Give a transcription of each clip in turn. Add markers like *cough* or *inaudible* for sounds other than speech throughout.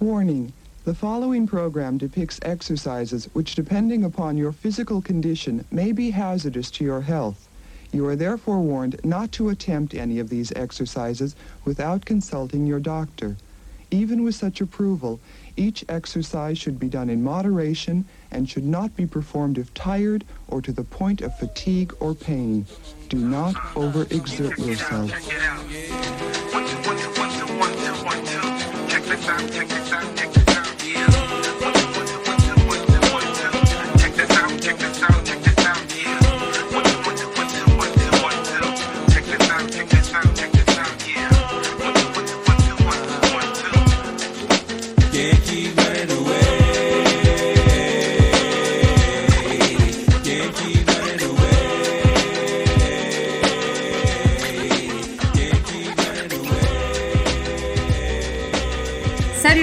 Warning. The following program depicts exercises which, depending upon your physical condition, may be hazardous to your health. You are therefore warned not to attempt any of these exercises without consulting your doctor. Even with such approval, each exercise should be done in moderation and should not be performed if tired or to the point of fatigue or pain. Do not overexert yourself. Two. Check this out, check this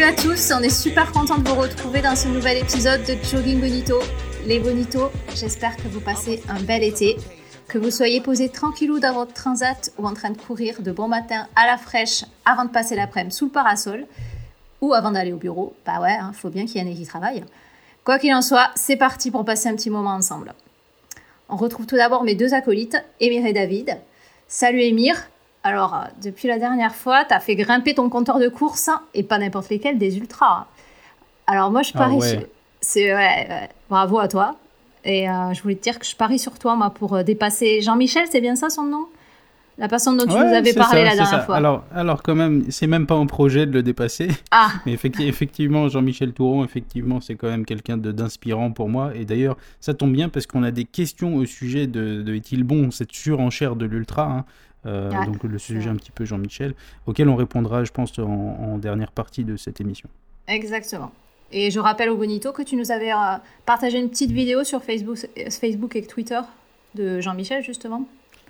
à tous, on est super content de vous retrouver dans ce nouvel épisode de Jogging Bonito. Les Bonitos, j'espère que vous passez un bel été, que vous soyez posés tranquillou dans votre transat ou en train de courir de bon matin à la fraîche avant de passer l'après-midi sous le parasol ou avant d'aller au bureau. Bah ouais, hein, faut bien qu'il y en ait qui travaillent. Quoi qu'il en soit, c'est parti pour passer un petit moment ensemble. On retrouve tout d'abord mes deux acolytes, Émir et David. Salut Émir. Alors, euh, depuis la dernière fois, t'as fait grimper ton compteur de course hein, et pas n'importe lesquels, des ultras. Alors moi, je Ah parie ouais. sur... C'est ouais, ouais. bravo à toi. Et euh, je voulais te dire que je parie sur toi, moi, pour euh, dépasser Jean-Michel, c'est bien ça son nom? La personne dont tu nous avais parlé ça, la dernière ça. fois. Alors, alors quand même, c'est même pas en projet de le dépasser. Ah, *laughs* Mais effecti- effectivement, Jean-Michel Touron, effectivement, c'est quand même quelqu'un d'inspirant pour moi. Et d'ailleurs, ça tombe bien parce qu'on a des questions au sujet de, de est-il bon? Cette surenchère de l'ultra, hein, euh, donc le sujet un petit peu Jean-Michel, auquel on répondra, je pense, en, en dernière partie de cette émission. exactement. Et je rappelle au Bonito que tu nous avais euh, partagé une petite vidéo sur Facebook, Facebook et Twitter de Jean-Michel, justement.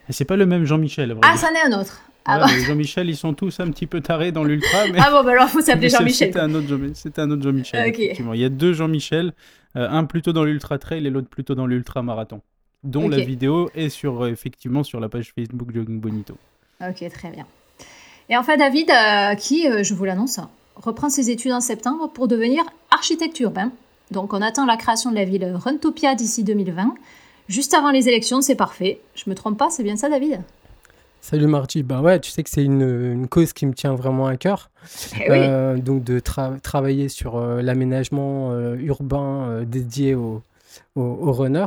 Et c'est pas le même Jean-Michel, Ah, c'en est un autre. Ah, Ouais, bon. mais Jean-Michel, ils sont tous un petit peu tarés dans l'ultra, *laughs* mais ah bon, bah alors faut *laughs* s'appeler Jean-Michel. C'était un autre Jean-Michel. Il y a deux Jean-Michel, euh, un plutôt dans l'ultra trail et l'autre plutôt dans l'ultra marathon. Dont Ok. la vidéo est sur euh, effectivement sur la page Facebook Jogging Bonito. Ok, très bien. Et enfin, David, euh, qui, euh, je vous l'annonce, reprend ses études en septembre pour devenir architecte urbain. Donc, on attend la création de la ville Runtopia d'ici 2020. Juste avant les élections, c'est parfait. Je me trompe pas, c'est bien ça, David? Salut Marty, bah ouais, tu sais que c'est une, une cause qui me tient vraiment à cœur. Eh oui. Euh, donc de tra- travailler sur euh, l'aménagement euh, urbain euh, dédié aux aux- aux runners.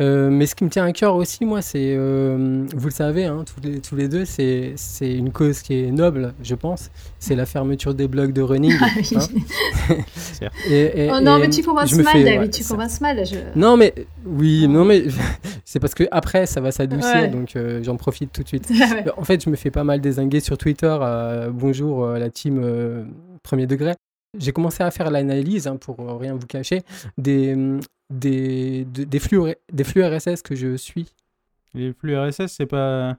Euh, mais ce qui me tient à cœur aussi, moi, c'est, euh, vous le savez, hein, tous, les, tous les deux, c'est c'est une cause qui est noble, je pense. C'est la fermeture des blocs de running. *laughs* Ah oui. hein. Certes. Et- et- oh non, et mais tu commences je me mal, fais- David, ouais, tu commences mal. Je... Non, mais oui, non, mais *laughs* c'est parce que après, ça va s'adoucir, Ouais. donc euh, j'en profite tout de suite. *laughs* Ouais. En fait, je me fais pas mal désinguer sur Twitter. euh, bonjour euh, la team euh, premier degré. J'ai commencé à faire l'analyse, hein, pour rien vous cacher, des, des, de- des, flux, des flux RSS que je suis. Les flux RSS, c'est pas.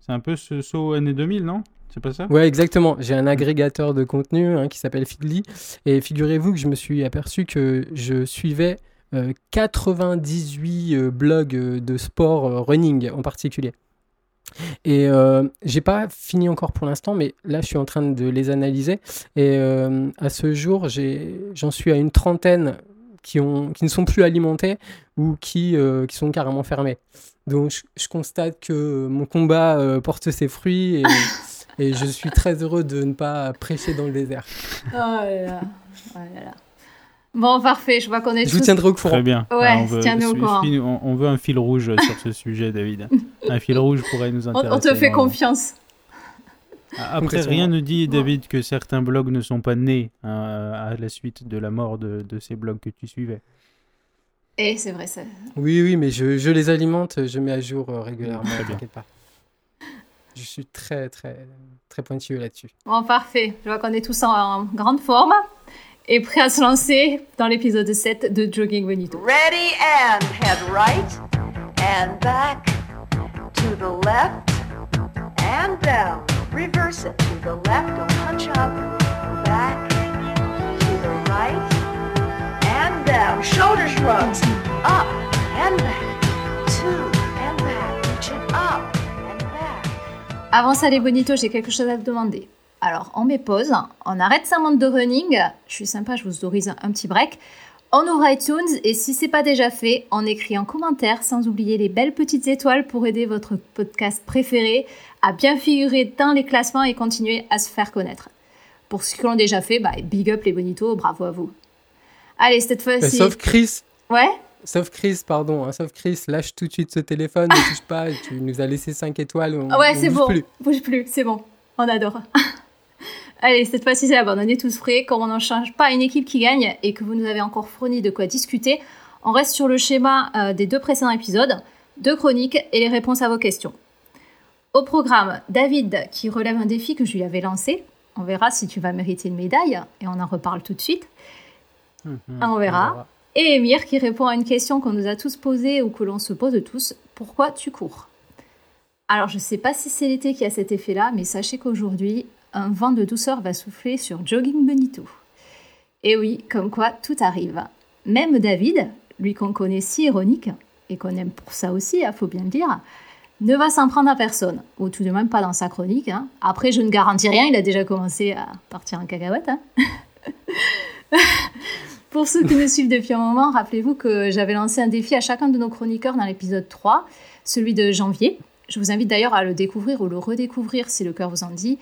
C'est un peu ce saut année 2000, non? C'est pas ça? Ouais, exactement. J'ai un agrégateur de contenu hein, qui s'appelle Feedly. Et figurez-vous que je me suis aperçu que je suivais euh, 98 euh, blogs euh, de sport euh, running en particulier. Et j'ai pas fini encore pour l'instant, mais là je suis en train de les analyser. Et à ce jour, j'en suis à une trentaine qui, ont, qui ne sont plus alimentés ou qui, euh, qui sont carrément fermés. Donc je, je constate que mon combat euh, porte ses fruits et, *laughs* et je suis très heureux de ne pas prêcher dans le désert. Oh là là. Oh là là. Bon, parfait, je vois qu'on est Je vous tiendrai au courant. Très bien. Ouais, Ah, on, veut, tiens-nous au courant. on, on veut un fil rouge sur ce sujet, David. *laughs* Un fil rouge pourrait nous On, intéresser. on te fait vraiment. confiance. Après, rien ne dit, David, que certains blogs ne sont pas nés hein, à la suite de la mort de, de ces blogs que tu suivais. Et c'est vrai, ça. Oui, oui, mais je, je les alimente, je mets à jour euh, régulièrement, t'inquiète pas. Je suis très, très, très pointilleux là-dessus. Bon, parfait. Je vois qu'on est tous en, en grande forme et prêts à se lancer dans l'épisode 7 de Jogging Bonito. Ready and head right and back to the left and down. Reverse it to the left, go punch up, back to the right and down. Shoulder shrugs, up and back, two and back, reaching up and back. Avant ça, les bonitos, j'ai quelque chose à te demander. Alors, on met pause, on arrête sa montre de running. Je suis sympa, je vous autorise un, un petit break. On ouvre iTunes et si c'est pas déjà fait, on écrit en commentaire sans oublier les belles petites étoiles pour aider votre podcast préféré à bien figurer dans les classements et continuer à se faire connaître. Pour ceux qui l'ont déjà fait, bah, big up les bonitos, bravo à vous. Allez, cette fois-ci. Sauf Chris, Ouais sauf Chris, pardon, hein, sauf Chris, lâche tout de suite ce téléphone, ne touche pas, tu nous as laissé 5 étoiles, on, ouais, c'est bon. plus. Bouge plus, c'est bon. On adore. *laughs* Allez, cette fois-ci, c'est la bonne. On est tous frais. Comme on n'en change pas une équipe qui gagne et que vous nous avez encore fourni de quoi discuter, on reste sur le schéma euh, des deux précédents épisodes, deux chroniques et les réponses à vos questions. Au programme, David qui relève un défi que je lui avais lancé. On verra si tu vas mériter une médaille et on en reparle tout de suite. Mhm, on verra. Et Emir qui répond à une question qu'on nous a tous posée ou que l'on se pose tous. Pourquoi tu cours? Alors je sais pas si c'est l'été qui a cet effet-là, mais sachez qu'aujourd'hui, un vent de douceur va souffler sur Jogging Bonito. Et oui, comme quoi tout arrive. Même David, lui qu'on connaît si ironique, et qu'on aime pour ça aussi, il faut bien le dire, ne va s'en prendre à personne, ou tout de même pas dans sa chronique. hein. Après, je ne garantis rien, il a déjà commencé à partir en cacahuète. hein. *laughs* Pour ceux qui nous suivent depuis un moment, rappelez-vous que j'avais lancé un défi à chacun de nos chroniqueurs dans l'épisode 3, celui de janvier. Je vous invite d'ailleurs à le découvrir ou le redécouvrir si le cœur vous en dit.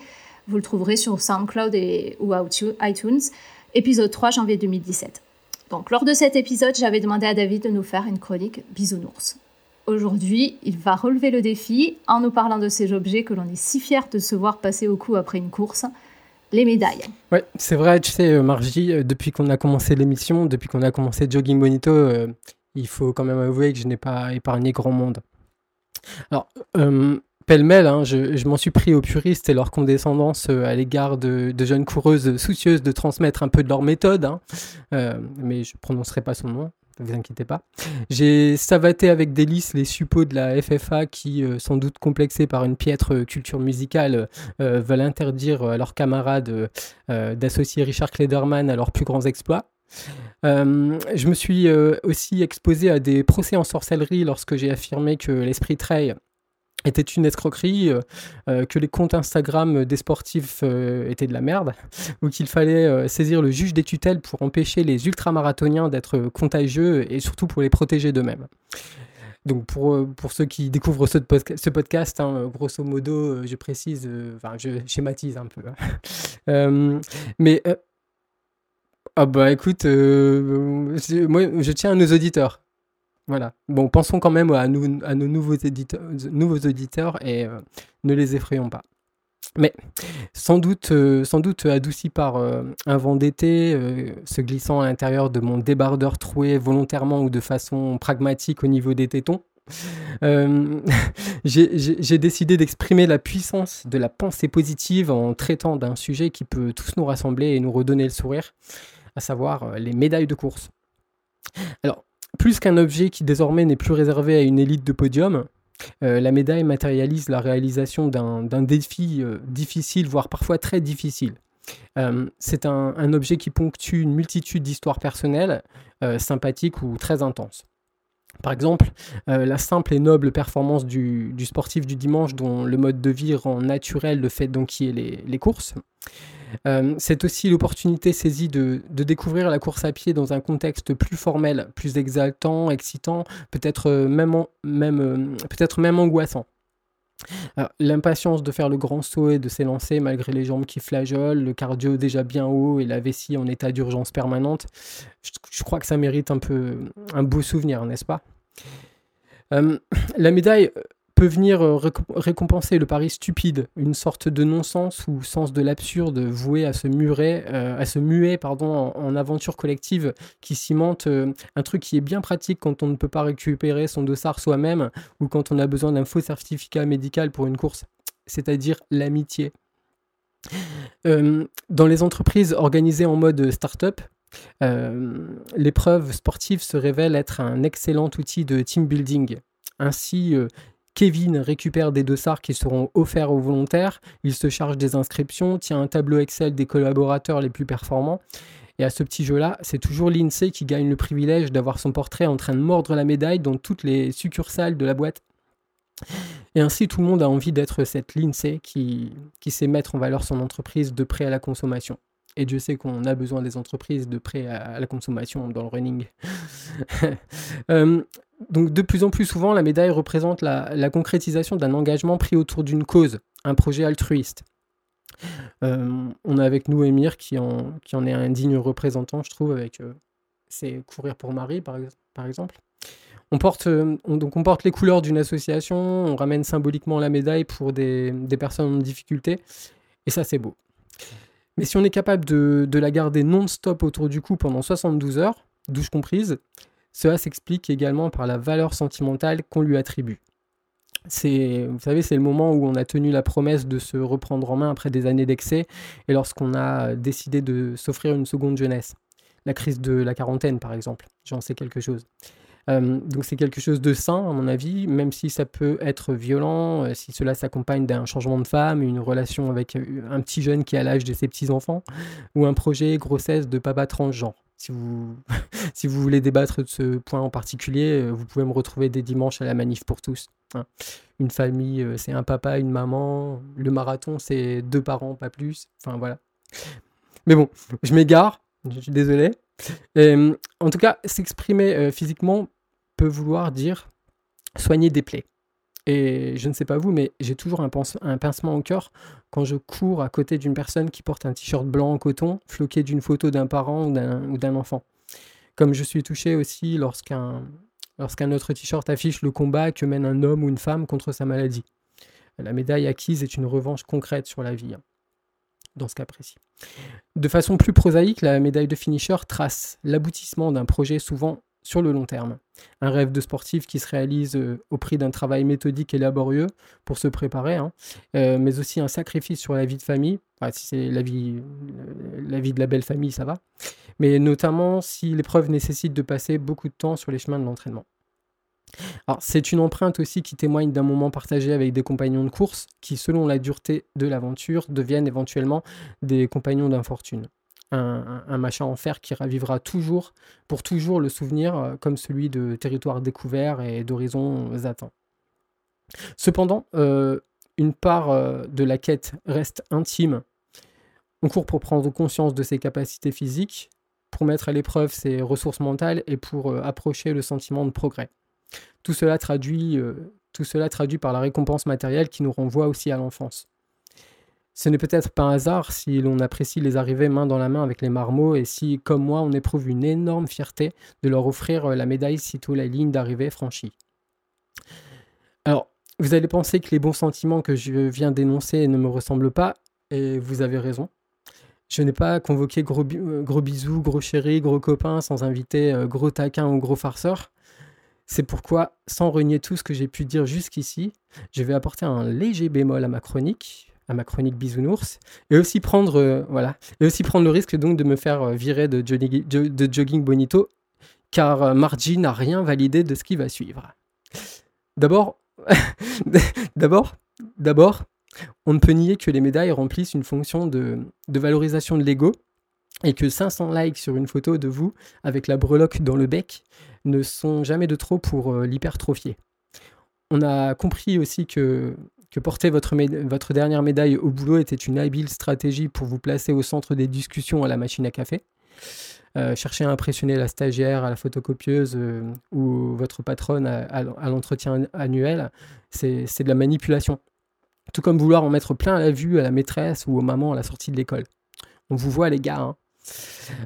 Vous le trouverez sur SoundCloud et, ou iTunes, épisode 3 janvier 2017. Donc lors de cet épisode, j'avais demandé à David de nous faire une chronique bisounours. Aujourd'hui, il va relever le défi en nous parlant de ces objets que l'on est si fiers de se voir passer au cou après une course, les médailles. Ouais, c'est vrai, tu sais, euh, Margie, euh, depuis qu'on a commencé l'émission, depuis qu'on a commencé Jogging Bonito, euh, il faut quand même avouer que je n'ai pas épargné grand monde. Alors, pêle-mêle, hein, je, m'en suis pris aux puristes et leur condescendance à l'égard de, jeunes coureuses soucieuses de transmettre un peu de leur méthode, hein. Mais je prononcerai pas son nom. Vous inquiétez pas. J'ai savaté avec délice les suppôts de la FFA qui, euh, sans doute complexés par une piètre euh, culture musicale, euh, veulent interdire à leurs camarades d'associer Richard Klederman à leurs plus grands exploits. Je me suis aussi exposé à des procès en sorcellerie lorsque j'ai affirmé que l'esprit trail était une escroquerie, euh, euh, que les comptes Instagram des sportifs euh, étaient de la merde, ou qu'il fallait saisir le juge des tutelles pour empêcher les ultramarathoniens d'être contagieux et surtout pour les protéger d'eux-mêmes. Donc pour, pour ceux qui découvrent ce, podca- ce podcast, hein, grosso modo, je précise, enfin je schématise un peu. hein. *laughs* Mais ah bah écoute, moi je tiens à nos auditeurs. Voilà. Bon, pensons quand même à, nos nouveaux, auditeurs et euh, ne les effrayons pas. Mais sans doute, euh, adouci par euh, un vent d'été, se glissant à l'intérieur de mon débardeur troué volontairement ou de façon pragmatique au niveau des tétons, *laughs* j'ai- décidé d'exprimer la puissance de la pensée positive en traitant d'un sujet qui peut tous nous rassembler et nous redonner le sourire, à savoir les médailles de course. Alors, plus qu'un objet qui désormais n'est plus réservé à une élite de podium, euh, la médaille matérialise la réalisation d'un défi euh, difficile, voire parfois très difficile. Euh, C'est un, objet qui ponctue une multitude d'histoires personnelles, sympathiques ou très intenses. Par exemple, la simple et noble performance du, sportif du dimanche dont le mode de vie rend naturel le fait d'enquiller les courses. Euh, c'est aussi l'opportunité saisie de, découvrir la course à pied dans un contexte plus formel, plus exaltant, excitant, peut-être euh, même, même, euh, peut-être même angoissant. L'impatience de faire le grand saut et de s'élancer malgré les jambes qui flageolent, le cardio déjà bien haut et la vessie en état d'urgence permanente, je, crois que ça mérite un peu un beau souvenir, n'est-ce pas? La médaille peut venir euh, récom- récompenser le pari stupide, une sorte de non-sens ou sens de l'absurde voué à se murer, euh, à se muer pardon, en, en aventure collective qui cimente euh, un truc qui est bien pratique quand on ne peut pas récupérer son dossard soi-même ou quand on a besoin d'un faux certificat médical pour une course, c'est-à-dire l'amitié. Euh, dans les entreprises organisées en mode start-up, euh, l'épreuve sportive se révèle être un excellent outil de team building. Ainsi, Kevin récupère des dossards qui seront offerts aux volontaires, il se charge des inscriptions, tient un tableau Excel des collaborateurs les plus performants. Et à ce petit jeu-là, c'est toujours l'INSEE qui gagne le privilège d'avoir son portrait en train de mordre la médaille dans toutes les succursales de la boîte. Et ainsi, tout le monde a envie d'être cette Lindsay qui, sait mettre en valeur son entreprise de prêt à la consommation. Et Dieu sait qu'on a besoin des entreprises de prêt à, à la consommation dans le running. *laughs* Euh, donc de plus en plus souvent, la médaille représente la, concrétisation d'un engagement pris autour d'une cause, un projet altruiste. Euh, on a avec nous Émir qui en, est un digne représentant, je trouve, avec euh, ses Courir pour Marie, par, ex- par exemple. On porte, euh, on- donc les couleurs d'une association, on ramène symboliquement la médaille pour des, personnes en difficulté, et ça c'est beau. Mais si on est capable de la garder non-stop autour du cou pendant 72 heures, douche comprise, cela s'explique également par la valeur sentimentale qu'on lui attribue. C'est, vous savez, c'est le moment où on a tenu la promesse de se reprendre en main après des années d'excès et lorsqu'on a décidé de s'offrir une seconde jeunesse. La crise de la quarantaine, par exemple, j'en sais quelque chose. Euh, donc c'est quelque chose de sain, à mon avis, même si ça peut être violent, euh, si cela s'accompagne d'un changement de femme, une relation avec euh, un petit jeune qui a l'âge de ses petits-enfants, ou un projet grossesse de papa transgenre. *laughs* Si vous, voulez débattre de ce point en particulier, euh, vous pouvez me retrouver des dimanches à la manif pour tous. hein. Une famille, euh, c'est un papa, une maman. Le marathon, c'est deux parents, pas plus. Enfin voilà. Mais bon, je m'égare, je suis désolé. Euh, en tout cas, s'exprimer physiquement peut vouloir dire soigner des plaies. Et je ne sais pas vous, mais j'ai toujours un, pince- un pincement au cœur quand je cours à côté d'une personne qui porte un t-shirt blanc en coton, floqué d'une photo d'un parent ou d'un ou d'un enfant. Comme je suis touché aussi lorsqu'un lorsqu'un autre t-shirt affiche le combat que mène un homme ou une femme contre sa maladie. La médaille acquise est une revanche concrète sur la vie, hein, dans ce cas précis. De façon plus prosaïque, la médaille de finisher trace l'aboutissement d'un projet souvent sur le long terme. Un rêve de sportif qui se réalise euh, au prix d'un travail méthodique et laborieux pour se préparer, hein, euh, mais aussi un sacrifice sur la vie de famille. Si c'est la vie, euh, la vie de la belle famille, ça va. Mais notamment si l'épreuve nécessite de passer beaucoup de temps sur les chemins de l'entraînement. C'est une empreinte aussi qui témoigne d'un moment partagé avec des compagnons de course qui, selon la dureté de l'aventure, deviennent éventuellement des compagnons d'infortune. Un, machin en fer qui ravivera toujours, pour toujours, le souvenir euh, comme celui de territoires découverts et d'horizons atteints. Cependant, euh, une part euh, de la quête reste intime. On court pour prendre conscience de ses capacités physiques, pour mettre à l'épreuve ses ressources mentales et pour approcher le sentiment de progrès. Tout cela traduit par la récompense matérielle qui nous renvoie aussi à l'enfance. Ce n'est peut-être pas un hasard si l'on apprécie les arrivées main dans la main avec les marmots et si, comme moi, on éprouve une énorme fierté de leur offrir euh, la médaille sitôt la ligne d'arrivée franchie. Alors, vous allez penser que les bons sentiments que je viens d'énoncer ne me ressemblent pas, et vous avez raison. Je n'ai pas convoqué gros, euh, gros bisous, gros chéri, gros copain sans inviter euh, gros taquin ou gros farceur. C'est pourquoi, sans renier tout ce que j'ai pu dire jusqu'ici, je vais apporter un léger bémol à ma chronique, à ma chronique bisounours, et aussi prendre, euh, voilà, et aussi prendre le risque donc de me faire euh, virer de, Johnny- Jo- de jogging bonito, car euh, Margie n'a rien validé de ce qui va suivre. D'abord, *laughs* d'abord, d'abord, on ne peut nier que les médailles remplissent une fonction de, de valorisation de l'ego et que 500 likes sur une photo de vous avec la breloque dans le bec ne sont jamais de trop pour l'hypertrophier. On a compris aussi que, que porter votre, dernière médaille au boulot était une habile stratégie pour vous placer au centre des discussions à la machine à café. Euh, chercher à impressionner la stagiaire à la photocopieuse euh, ou votre patronne à, l'entretien annuel, c'est de la manipulation. Tout comme vouloir en mettre plein à la vue à la maîtresse ou aux mamans à la sortie de l'école. On vous voit les gars. hein.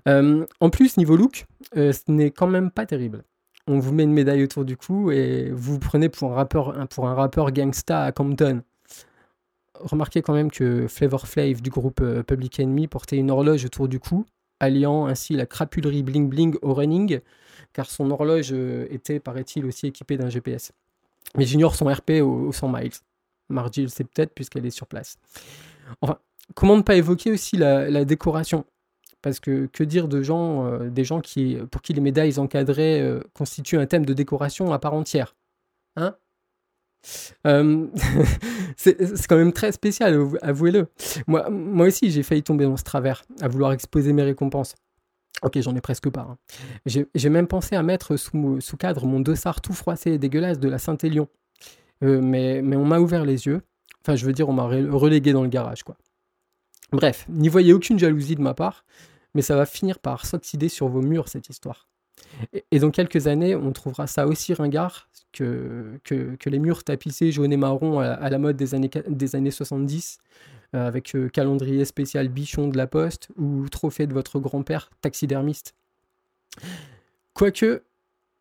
Euh, en plus, niveau look, ce n'est quand même pas terrible. On vous met une médaille autour du cou et vous vous prenez pour un rappeur, gangsta à Compton. Remarquez quand même que Flavor Flav du groupe euh, Public Enemy portait une horloge autour du cou, alliant ainsi la crapulerie bling bling au running, car son horloge euh, était, paraît-il, aussi équipée d'un GPS. Mais j'ignore son RP au, au 100 miles. Margie le sait peut-être puisqu'elle est sur place. Enfin, comment ne pas évoquer aussi la décoration? Parce que que dire de gens, euh, des gens qui, pour qui les médailles encadrées euh, constituent un thème de décoration à part entière Hein? Euh, *laughs* c'est quand même très spécial, avou- avouez-le. Moi, moi aussi, j'ai failli tomber dans ce travers, à vouloir exposer mes récompenses. Ok, j'en ai presque pas. hein. J'ai même pensé à mettre sous, sous cadre mon dossard tout froissé et dégueulasse de la Saint-Élion. Mais, mais on m'a ouvert les yeux. Enfin, je veux dire, on m'a relégué dans le garage, quoi. Bref, n'y voyez aucune jalousie de ma part, mais ça va finir par s'oxyder sur vos murs, cette histoire. Et, dans quelques années, on trouvera ça aussi ringard que, les murs tapissés jaune et marron à, la mode des années, des années 70, euh, avec euh, calendrier spécial bichon de la poste ou trophée de votre grand-père taxidermiste. Quoique,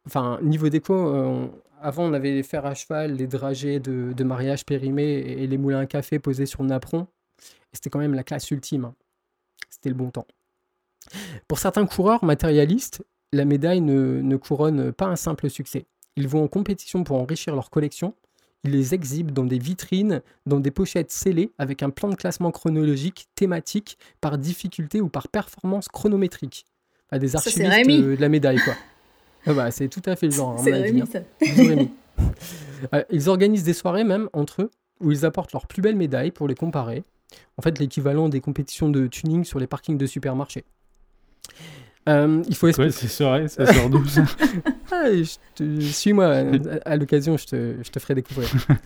enfin, niveau déco, euh, avant on avait les fers à cheval, les dragées de, mariage périmés et les moulins à café posés sur napperon. Et c'était quand même la classe ultime. hein. C'était le bon temps. Pour certains coureurs matérialistes, la médaille ne, ne couronne pas un simple succès. Ils vont en compétition pour enrichir leur collection. Ils les exhibent dans des vitrines, dans des pochettes scellées avec un plan de classement chronologique, thématique, par difficulté ou par performance chronométrique. Enfin, des archivistes euh, de la médaille, quoi. *laughs* Ah bah, c'est tout à fait le genre. C'est Rémi, hein. ça. Rémi. Euh, ils organisent des soirées même entre eux où ils apportent leurs plus belles médailles pour les comparer. En fait, l'équivalent des compétitions de tuning sur les parkings de supermarchés. Euh, il faut espérer. Ouais, c'est soirée, ça sort d'où ça *laughs* Ah, je te- Suis-moi, à, l'occasion, je te, je te ferai découvrir. *laughs*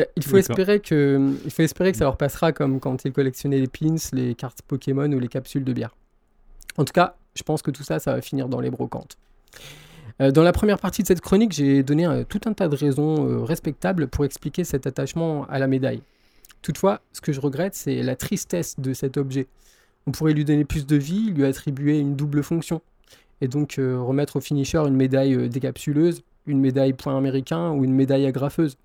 Euh, il, faut espérer que, il faut espérer que ça leur passera comme quand ils collectionnaient les pins, les cartes Pokémon ou les capsules de bière. En tout cas, je pense que tout ça, ça va finir dans les brocantes. Euh, dans la première partie de cette chronique, j'ai donné un- tout un tas de raisons euh, respectables pour expliquer cet attachement à la médaille. Toutefois, ce que je regrette, c'est la tristesse de cet objet. On pourrait lui donner plus de vie, lui attribuer une double fonction et donc euh, remettre au finisher une médaille euh, décapsuleuse, une médaille point américain ou une médaille agrafeuse.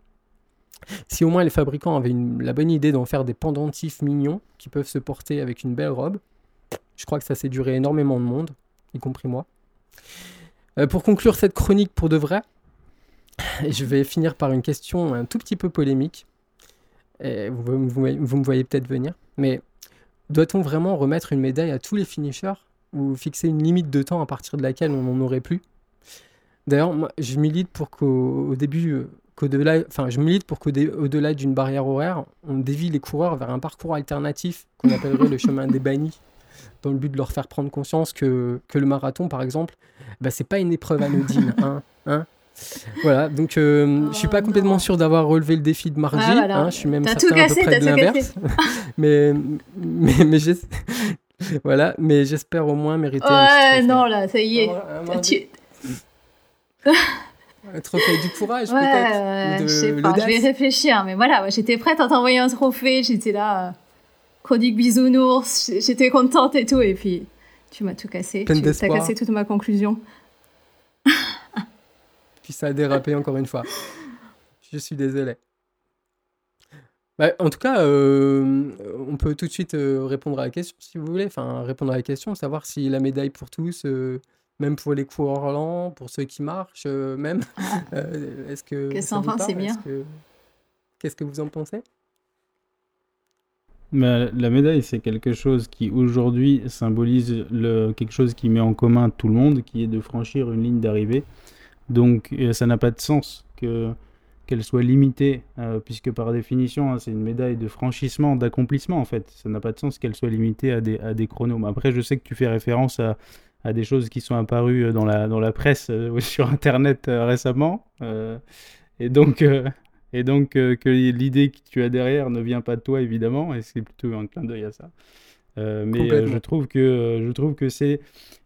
Si au moins les fabricants avaient la bonne idée d'en faire des pendentifs mignons qui peuvent se porter avec une belle robe, je crois que ça séduirait énormément de monde, y compris moi. Euh, pour conclure cette chronique pour de vrai, *laughs* je vais finir par une question un tout petit peu polémique. Vous me voyez peut-être venir, mais doit-on vraiment remettre une médaille à tous les finishers ou fixer une limite de temps à partir de laquelle on n'en aurait plus? D'ailleurs, moi, je milite pour qu'au au début, euh, qu'au-delà, enfin, je milite pour qu'au-delà d'une barrière horaire, on dévie les coureurs vers un parcours alternatif qu'on appellerait le chemin des bannis, dans le but de leur faire prendre conscience que, que le marathon, par exemple, bah, c'est pas une épreuve anodine, hein, hein. Voilà, donc euh, je suis pas Oh, complètement non. sûr d'avoir relevé le défi de mardi. Ah, voilà. hein, je suis même certain tout à peu cassé, près de l'inverse. *laughs* mais mais, mais *laughs* voilà, mais j'espère au moins mériter un petit Ouais, trophée. non, là, ça y est. Un- un- Tu- *laughs* un trophée du courage Ouais, peut-être de je sais pas, je vais réfléchir, mais voilà, j'étais prête à t'envoyer un trophée, j'étais là, euh, chronique bisounours, j'étais contente et tout, et puis tu m'as tout cassé, Pleine tu as cassé toute ma conclusion. Puis ça a dérapé encore une fois. Je suis désolé. Bah, en tout cas, euh, on peut tout de suite euh, répondre à la question si vous voulez. Enfin, répondre à la question, savoir si la médaille pour tous, euh, même pour les coureurs lents, pour ceux qui marchent, euh, même. *laughs* euh, Est-ce que. Qu'est-ce c'est bien. Est-ce que- Qu'est-ce que vous en pensez? Mais la médaille, c'est quelque chose qui aujourd'hui symbolise le, quelque chose qui met en commun tout le monde, qui est de franchir une ligne d'arrivée. Donc euh, ça n'a pas de sens que qu'elle soit limitée, euh, puisque par définition, hein, c'est une médaille de franchissement, d'accomplissement en fait. Ça n'a pas de sens qu'elle soit limitée à des, à des chronos. Après, je sais que tu fais référence à, à des choses qui sont apparues euh, dans la, dans la presse *laughs* ou sur Internet récemment. et donc, et donc que l'idée que tu as derrière ne vient pas de toi, évidemment, et c'est plutôt un clin d'œil à ça. Euh, mais euh, je trouve que, euh, je trouve que c'est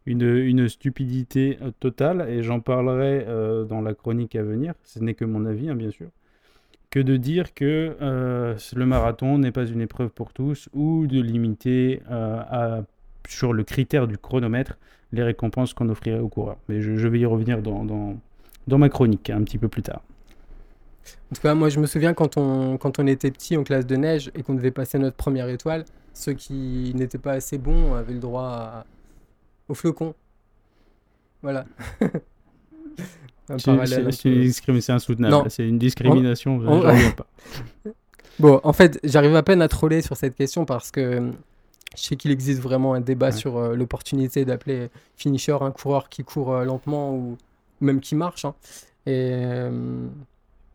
une, une stupidité totale, et j'en parlerai euh, dans la chronique à venir, ce n'est que mon avis, hein, bien sûr, que de dire que euh, le marathon n'est pas une épreuve pour tous, ou de limiter à, sur le critère du chronomètre les récompenses qu'on offrirait aux coureurs. Mais je, je vais y revenir dans, dans, dans ma chronique un petit peu plus tard. En tout cas, moi, je me souviens quand on, quand on était petit en classe de neige et qu'on devait passer notre première étoile, ceux qui n'étaient pas assez bons avaient le droit à- au flocon. Voilà. *laughs* Un C'est une discrimination, insoutenable. C'est une discrimination, On- reviens pas. *laughs* Bon, en fait, j'arrive à peine à troller sur cette question parce que euh, je sais qu'il existe vraiment un débat Ouais. sur euh, l'opportunité d'appeler finisher un coureur qui court euh, lentement ou, même qui marche. hein. Et euh,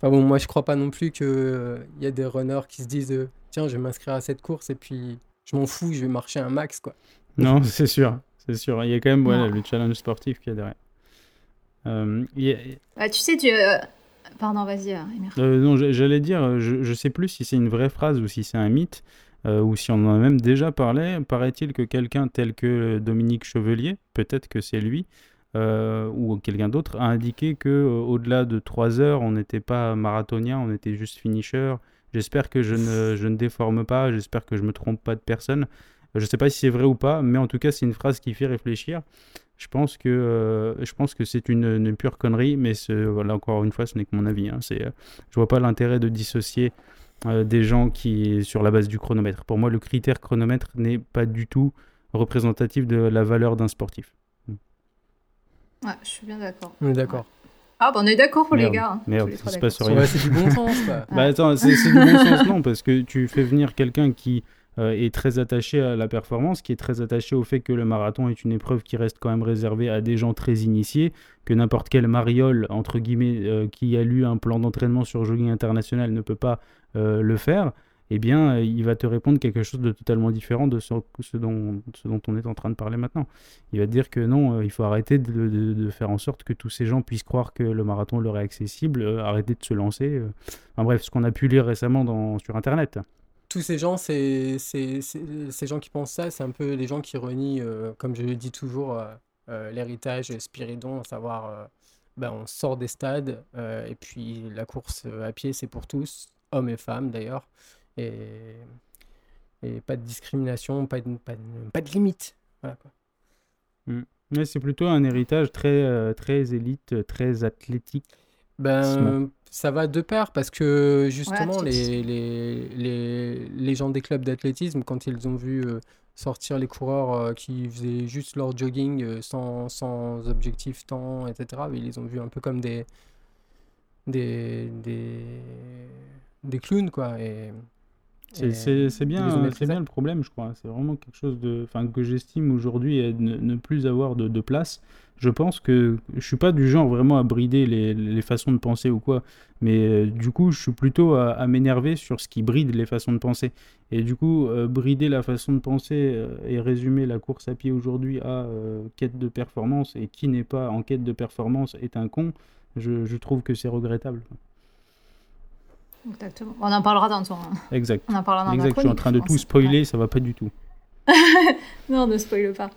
enfin bon, moi je crois pas non plus qu'il y a des runners qui se disent tiens, je vais m'inscrire à cette course et puis je m'en fous, je vais marcher un max quoi. Non, *laughs* c'est sûr, c'est sûr. Il y a quand même voilà, le challenge sportif qui est derrière. Euh, a- Bah, tu sais, tu, euh, Pardon, vas-y, euh. Euh, non, j'allais dire, je, je sais plus si c'est une vraie phrase ou si c'est un mythe, euh, ou si on en a même déjà parlé. Paraît-il que quelqu'un tel que Dominique Chevelier, peut-être que c'est lui, euh, ou quelqu'un d'autre, a indiqué que euh, au-delà de 3 heures, on n'était pas marathonien, on était juste finisher. J'espère que je ne, je ne déforme pas, j'espère que je me trompe pas de personne. Je ne sais pas si c'est vrai ou pas, mais en tout cas, c'est une phrase qui fait réfléchir. Je pense que, euh, je pense que c'est une, une pure connerie, mais ce- voilà, encore une fois, ce n'est que mon avis. hein. C'est, euh, je vois pas l'intérêt de dissocier euh, des gens qui sur la base du chronomètre. Pour moi, le critère chronomètre n'est pas du tout représentatif de la valeur d'un sportif. Ouais, je suis bien d'accord. D'accord. Ah, bah on est d'accord, les Merde. gars. hein. Merde, les trois se passe rien. Ouais, c'est du bon sens, quoi. *laughs* Bah attends, c'est c'est du bon sens, non, parce que tu fais venir quelqu'un qui euh, est très attaché à la performance, qui est très attaché au fait que le marathon est une épreuve qui reste quand même réservée à des gens très initiés, que n'importe quel mariole, entre guillemets, euh, qui a lu un plan d'entraînement sur Jogging International ne peut pas euh, le faire, eh bien, euh, il va te répondre quelque chose de totalement différent de ce, dont, on est en train de parler maintenant. Il va te dire que non, euh, il faut arrêter de, faire en sorte que tous ces gens puissent croire que le marathon leur est accessible, euh, arrêter de se lancer. euh. Bref, ce qu'on a pu lire récemment sur Internet. Tous ces gens, c'est, ces gens qui pensent ça, c'est un peu les gens qui renient, euh, comme je le dis toujours, l'héritage Spiridon, à savoir, ben, on sort des stades, et puis la course à pied, c'est pour tous, hommes et femmes d'ailleurs, et, et pas de discrimination, pas de, pas de, pas de limite. Voilà, quoi. Mais c'est plutôt un héritage très, euh, très élite, très athlétique. Ben, ça va de pair parce que justement, les, les, les, les gens des clubs d'athlétisme, quand ils ont vu euh, sortir les coureurs euh, qui faisaient juste leur jogging sans, sans objectif temps, etc., ils les ont vus un peu comme des, des, des, des clowns, quoi. Et, C'est bien, bien le problème, je crois. C'est vraiment quelque chose de, enfin, que j'estime aujourd'hui ne, ne plus avoir de, de place. Je pense que je suis pas du genre vraiment à brider les, les façons de penser ou quoi, mais euh, du coup, je suis plutôt à, à m'énerver sur ce qui bride les façons de penser. Et du coup, euh, brider la façon de penser euh, et résumer la course à pied aujourd'hui à quête de performance et qui n'est pas en quête de performance est un con, je, je trouve que c'est regrettable. Exactement. On en parlera dans ton. Exact. On en parlera dans Exact, je suis en train de tout spoiler, ça va pas du tout. *laughs* Non, ne spoil pas.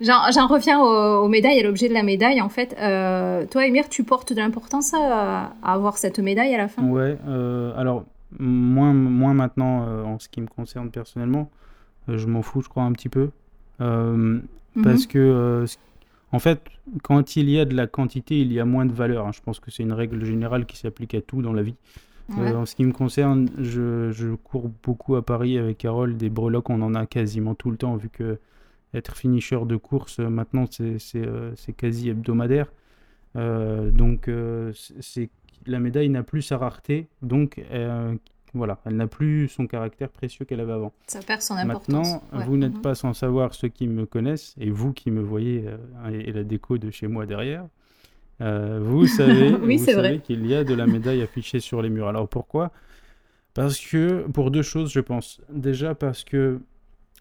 J'en reviens aux, aux médailles, à l'objet de la médaille. En fait, Euh, toi, Emir, tu portes de l'importance à, à avoir cette médaille à la fin? Ouais, euh, alors moins, moins maintenant euh, en ce qui me concerne personnellement, je m'en fous, je crois un petit peu, Euh, parce Mhm. que en fait, quand il y a de la quantité, il y a moins de valeur. hein. Je pense que c'est une règle générale qui s'applique à tout dans la vie. Ouais. Euh, en ce qui me concerne, je, je cours beaucoup à Paris avec Carole, des breloques, on en a quasiment tout le temps, vu que être finisher de course, euh, maintenant, c'est euh, c'est quasi hebdomadaire. Euh, donc, euh, c'est- la médaille n'a plus sa rareté, donc voilà, elle n'a plus son caractère précieux qu'elle avait avant. Ça perd son importance. Maintenant, Ouais. vous n'êtes Mhm. pas sans savoir ceux qui me connaissent, et vous qui me voyez, et, et la déco de chez moi derrière, euh, vous savez, *laughs* Oui, vous savez qu'il y a de la médaille affichée sur les murs. Alors pourquoi? Parce que, pour deux choses, je pense. Déjà parce que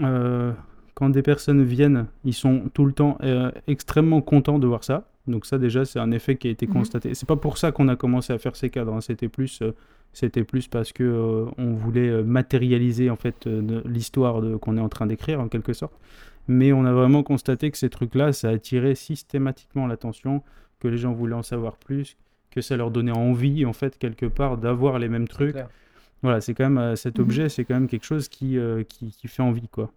euh, quand des personnes viennent, ils sont tout le temps euh, extrêmement contents de voir ça. Donc ça déjà, c'est un effet qui a été Mhm. constaté. C'est pas pour ça qu'on a commencé à faire ces cadres. hein. C'était plus, c'était plus parce que on voulait matérialiser en fait l'histoire qu'on est en train d'écrire en quelque sorte. Mais on a vraiment constaté que ces trucs-là, ça attirait systématiquement l'attention, que les gens voulaient en savoir plus, que ça leur donnait envie en fait quelque part d'avoir les mêmes trucs. Voilà, c'est quand même euh, cet Mhm. objet, c'est quand même quelque chose qui, euh, qui, qui fait envie quoi.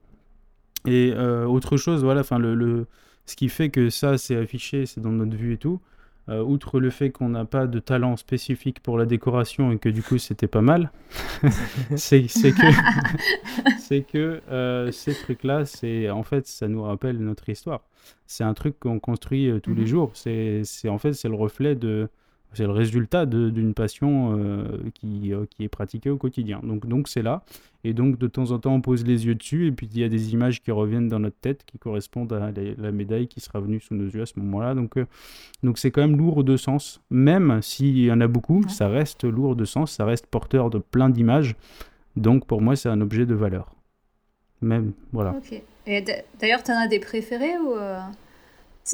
Et euh, autre chose, voilà, enfin le, le, ce qui fait que ça c'est affiché, c'est dans notre vue et tout. Euh, outre le fait qu'on n'a pas de talent spécifique pour la décoration et que du coup c'était pas mal, *laughs* *laughs* c'est que euh, ces trucs-là, c'est en fait ça nous rappelle notre histoire. C'est un truc qu'on construit euh, tous les Mhm. jours. C'est en fait c'est le reflet de c'est le résultat d'une passion qui, qui est pratiquée au quotidien. Donc donc c'est là. Et donc de temps en temps on pose les yeux dessus et puis il y a des images qui reviennent dans notre tête qui correspondent à la, la médaille qui sera venue sous nos yeux à ce moment-là. Donc euh, donc c'est quand même lourd de sens. Même s'il y en a beaucoup, Ouais. ça reste lourd de sens, ça reste porteur de plein d'images. Donc pour moi c'est un objet de valeur. Même voilà. Ok. Et d- d'ailleurs, t'en as des préférés ou euh,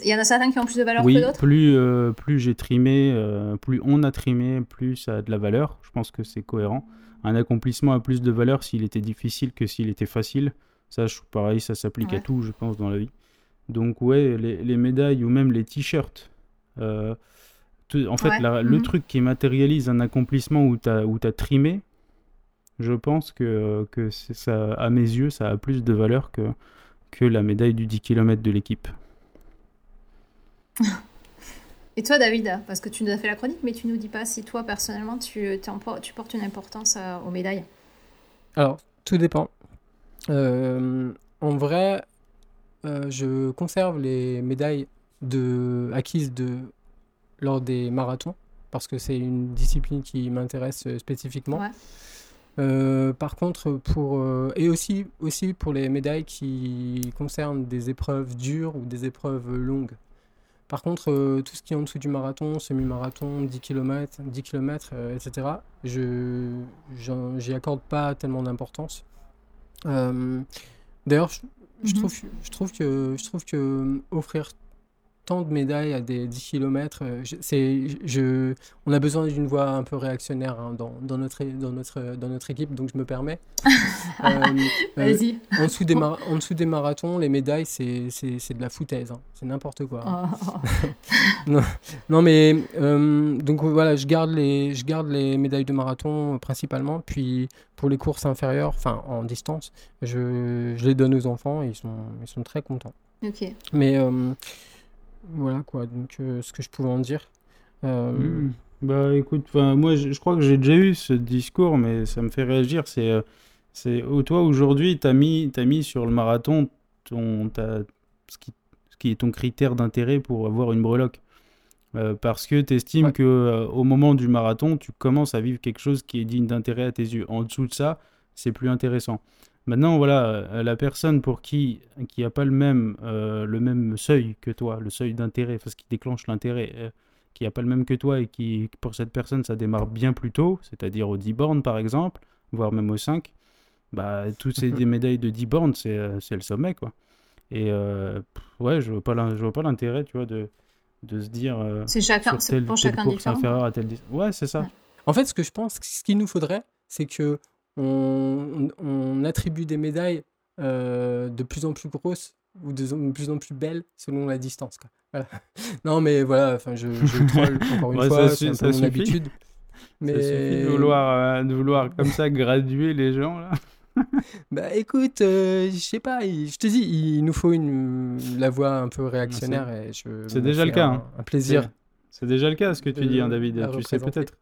Il y en a certains qui ont plus de valeur Oui, que d'autres? plus, euh, plus j'ai trimé, euh, plus on a trimé, plus ça a de la valeur. Je pense que c'est cohérent. Un accomplissement a plus de valeur s'il était difficile que s'il était facile. Ça, je, pareil, ça s'applique à tout, je pense, dans la vie. Donc, ouais, les, les médailles ou même les t-shirts. euh, en fait, Ouais, la- le mhm. truc qui matérialise un accomplissement où tu as, trimé, je pense que, que ça, à mes yeux, ça a plus de valeur que, que la médaille du 10 km de l'équipe. *laughs* Et toi, David, parce que tu nous as fait la chronique, mais tu nous dis pas si toi, personnellement, tu, portes une importance euh, aux médailles. Alors, tout dépend. Euh, en vrai, euh, je conserve les médailles de, acquises de, lors des marathons, parce que c'est une discipline qui m'intéresse spécifiquement. Ouais. Par contre, pour, et aussi, aussi pour les médailles qui concernent des épreuves dures ou des épreuves longues. Par contre, euh, tout ce qui est en dessous du marathon, semi-marathon, 10 km, 10 km, etc., je j'y accorde pas tellement d'importance. Euh, D'ailleurs, je, je Mhm. trouve, je, trouve que, je trouve que offrir tant de médailles à des 10 km, c'est, je, on a besoin d'une voix un peu réactionnaire hein, dans, dans, notre, dans, notre, dans notre équipe, donc je me permets. *laughs* Euh, euh, Vas-y. en, dessous des mar- en dessous des marathons, les médailles, c'est, c'est, c'est de la foutaise, hein. c'est n'importe quoi. Oh, *laughs* oh. Non, mais euh, donc voilà, je garde les, je garde les médailles de marathon euh, principalement. Puis pour les courses inférieures, enfin en distance, je, je les donne aux enfants et ils sont, ils sont très contents. Ok. Mais euh, voilà quoi, donc euh, ce que je pouvais en dire. Euh, Hmm. Bah écoute, moi je, je crois que j'ai déjà eu ce discours, mais ça me fait réagir. C'est, euh, c'est oh, toi aujourd'hui, t'as mis, t'as mis sur le marathon ton, ce qui, ce qui est ton critère d'intérêt pour avoir une breloque. Euh, parce que tu estimes Ouais. que euh, au moment du marathon, tu commences à vivre quelque chose qui est digne d'intérêt à tes yeux. En dessous de ça, c'est plus intéressant. Maintenant, voilà, euh, la personne pour qui qui a pas le même euh, le même seuil que toi, le seuil d'intérêt, enfin, ce qui déclenche l'intérêt, euh, qui a pas le même que toi et qui pour cette personne ça démarre bien plus tôt, c'est-à-dire au 10 bornes par exemple, voire même au 5, bah toutes ces *laughs* des médailles de 10 bornes, c'est euh, c'est le sommet quoi. Et euh, pff, ouais, je vois pas je vois pas l'intérêt, tu vois, de de se dire euh, C'est chacun, sur c'est pour chacun différent. inférieure à telle Ouais, c'est ça. Ouais. En fait, ce que je pense, ce qu'il nous faudrait, c'est que on, on- on attribue des médailles euh, de plus en plus grosses ou de, de plus en plus belles selon la distance. Quoi. Voilà. *laughs* Non, mais voilà, enfin, je, je *laughs* troll encore une Ouais, fois, c'est mon habitude. Mais Ça suffit de vouloir, euh, de vouloir comme ça graduer les gens là. *laughs* bah écoute, euh, je sais pas, je te dis, il nous faut une, la voix un peu réactionnaire et je c'est déjà le cas, Un, hein. un plaisir. C'est- déjà le cas ce que tu dis, hein, David. Tu sais peut-être.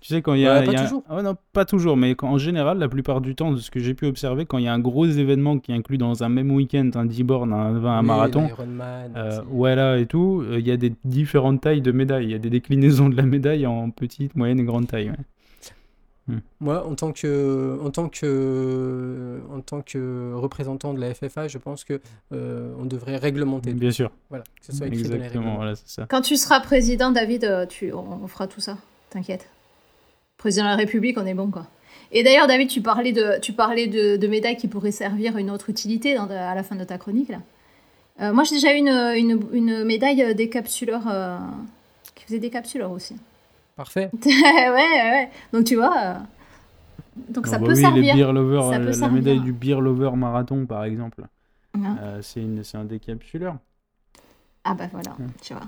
Tu sais quand il y a, Ouais, il pas y a- toujours. Ah ouais, non, pas toujours, mais quand- en général, la plupart du temps, de ce que j'ai pu observer, quand il y a un gros événement qui inclut dans un même week-end un 10 bornes, un, un Oui, marathon, l'Ironman, euh, et tout, euh, il y a des différentes tailles de médailles. Il y a des déclinaisons de la médaille en petite, moyenne et grande taille. ouais. Moi, en tant que, en tant que, en tant que représentant de la FFA, je pense que euh, on devrait réglementer. Bien sûr. Voilà, que ce soit écrit dans les Exactement. Voilà, ça. Quand tu seras président, David, euh, tu, on, on fera tout ça. T'inquiète. Président de la République, on est bon, quoi. Et d'ailleurs, David, tu parlais de, tu parlais de, de médailles qui pourraient servir une autre utilité dans- à la fin de ta chronique, là. Euh, moi, j'ai déjà eu une, une, une médaille des capsuleurs euh, qui faisait des capsuleurs aussi. Parfait. ouais, *laughs* ouais, ouais. Donc, tu vois, euh, donc Ah ça bah peut oui, servir. les beer lovers, Ça euh, peut la servir. médaille du beer lover marathon, par exemple, Hein. euh, c'est une, c'est un décapsuleur. Ah bah voilà, Ouais. tu vois.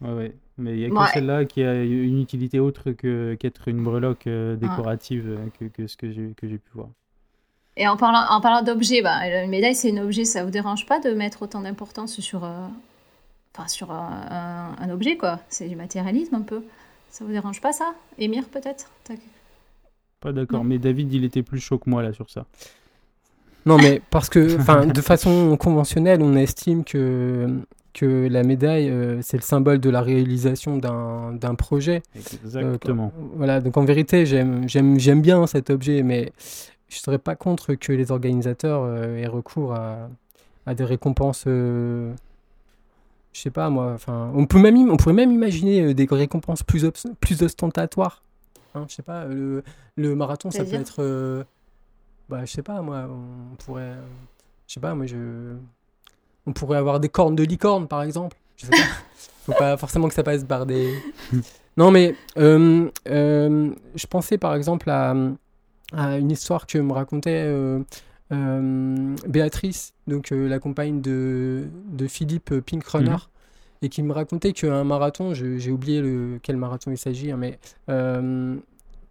Ouais, ouais. Mais il y a que Ouais. celle-là qui a une utilité autre que qu'être une breloque euh, décorative euh, que, que ce que j'ai que j'ai pu voir. Et en parlant, en parlant d'objets, bah, une médaille, c'est un objet, ça vous dérange pas de mettre autant d'importance sur, euh, enfin, sur un, un- un objet, quoi? C'est du matérialisme un peu. Ça vous dérange pas, ça? Émir, peut-être? Pas d'accord, mais David, il était plus chaud que moi là sur ça. Non, mais parce que, enfin, de façon conventionnelle, on estime que que la médaille, euh, c'est le symbole de la réalisation d'un d'un projet. Euh, Exactement. voilà, donc en vérité, j'aime j'aime j'aime bien cet objet, mais je serais pas contre que les organisateurs euh, aient recours à, à des récompenses. Euh, je sais pas moi. Enfin, on peut même on pourrait même imaginer euh, des récompenses plus ostentatoires. Hein, je sais pas. Le, le marathon, ça peut être. euh, bah, je sais pas moi. On pourrait. euh, je sais pas moi. Je on pourrait avoir des cornes de licorne, par exemple. Je sais pas. *laughs* Faut pas forcément que ça passe par des. *laughs* Non, mais euh, euh, je pensais par exemple à, à une histoire que me racontait euh, euh, Béatrice, donc euh, la compagne de, de Philippe Pinkrunner, Mhm. et qui me racontait qu'un marathon, j'ai oublié le, quel marathon il s'agit, hein, mais euh,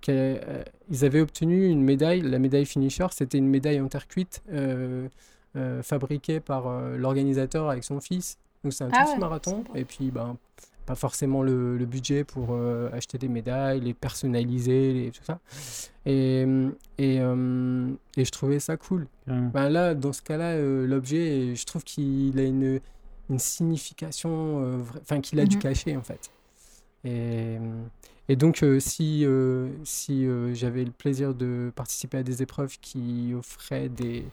euh, ils avaient obtenu une médaille, la médaille finisher, c'était une médaille en terre cuite euh, euh, fabriquée par euh, l'organisateur avec son fils. Donc c'est un Ah tout petit ouais, marathon, et puis ben, pas forcément le, le budget pour euh, acheter des médailles, les personnaliser, les, tout ça. Et, et, euh, et je trouvais ça cool. Ben là, dans ce cas-là, euh, l'objet, je trouve qu'il a une, une signification, euh, enfin qu'il a du Mhm. cachet en fait. Et, et donc, euh, si, euh, si euh, j'avais le plaisir de participer à des épreuves qui offraient des,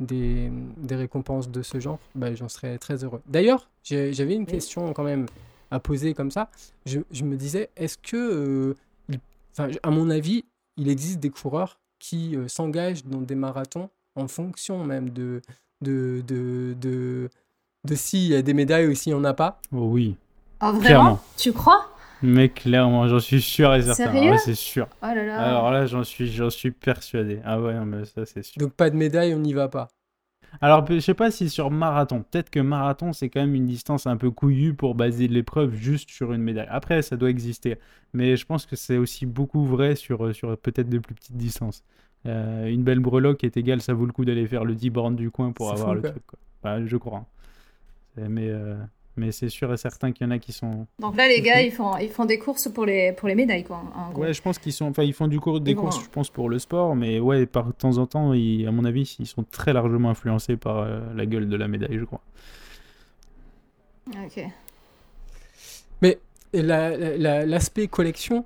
des, des récompenses de ce genre, ben, j'en serais très heureux. D'ailleurs, j'avais une question quand même à poser comme ça. Je, je me disais, est-ce que, euh, à mon avis, il existe des coureurs qui euh, s'engagent dans des marathons en fonction même de, de, de, de, de s'il y a des médailles ou s'il n'y en a pas. Oh oui, Oh, vraiment? Clairement. Tu crois? Mais clairement, j'en suis sûr et certain. Ah ouais, c'est sûr. Oh là là. Alors là, j'en suis, j'en suis persuadé. Ah ouais, non, mais ça c'est sûr. Donc pas de médaille, on n'y va pas. Alors, je sais pas si sur marathon. Peut-être que marathon, c'est quand même une distance un peu couillue pour baser l'épreuve juste sur une médaille. Après, ça doit exister. Mais je pense que c'est aussi beaucoup vrai sur, sur peut-être de plus petites distances. Euh, une belle breloque est égale, ça vaut le coup d'aller faire le 10 bornes du coin pour avoir fou, le quoi. truc. Quoi. Bah, je crois. C'est- Mais, euh, mais c'est sûr et certain qu'il y en a qui sont. Donc là, les gars, ils font, ils font des courses pour les, pour les médailles, quoi. En gros. Ouais, je pense qu'ils sont. Enfin, ils font du cours, des courses, je pense, pour le sport. Mais ouais, par de temps en temps, ils- à mon avis, ils sont très largement influencés par euh, la gueule de la médaille, je crois. Ok. La- la- l'aspect collection,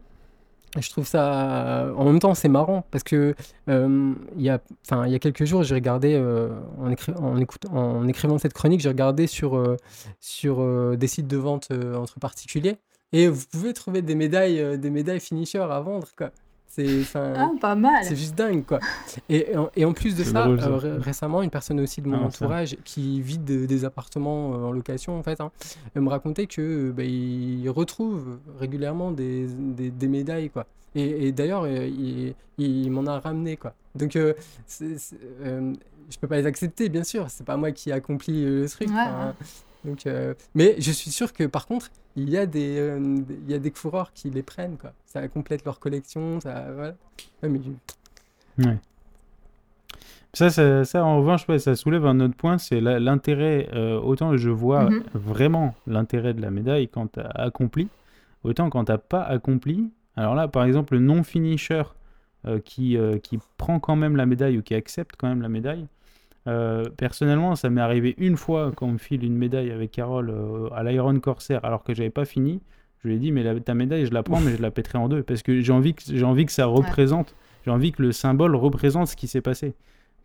je trouve ça. En même temps, c'est marrant parce que euh, il y a, il y a quelques jours, j'ai regardé euh, en, en, en écrivant cette chronique, j'ai regardé sur, euh, sur euh, des sites de vente euh, entre particuliers et vous pouvez trouver des médailles, euh, des médailles à vendre quoi. C'est, Ah, pas mal. C'est juste dingue, quoi. Et, et en- et en plus de ça, euh, ré- récemment, une personne aussi de mon Ah, ça. entourage qui vide de- des appartements euh, en location, en fait, hein, me racontait que euh, bah, il retrouve régulièrement des, des, des médailles, quoi. Et, et d'ailleurs, il, il m'en a ramené, quoi. Donc, euh, euh, je peux pas les accepter, bien sûr. C'est pas moi qui accomplis le truc. Ouais, donc, euh, mais je suis sûr que par contre, il y a des, euh, des- il y a des coureurs qui les prennent, quoi. Ça complète leur collection, ça, voilà. Ouais, mais Ouais. Ça, ça, ça, en revanche, ouais, ça soulève un autre point, c'est l'intérêt. euh, autant je vois Mhm. vraiment l'intérêt de la médaille quand tu as accompli, autant quand tu pas accompli. Alors là, par exemple, le non-finisher euh, qui, euh, qui prend quand même la médaille ou qui accepte quand même la médaille. Euh, personnellement, ça m'est arrivé une fois quand on me file une médaille avec Carole euh, à l'Iron Corsair alors que j'avais pas fini. Je lui ai dit, mais la- ta médaille, je la prends, mais je la pèterai en deux parce que j'ai envie que, j'ai envie que ça représente, j'ai envie que le symbole représente ce qui s'est passé.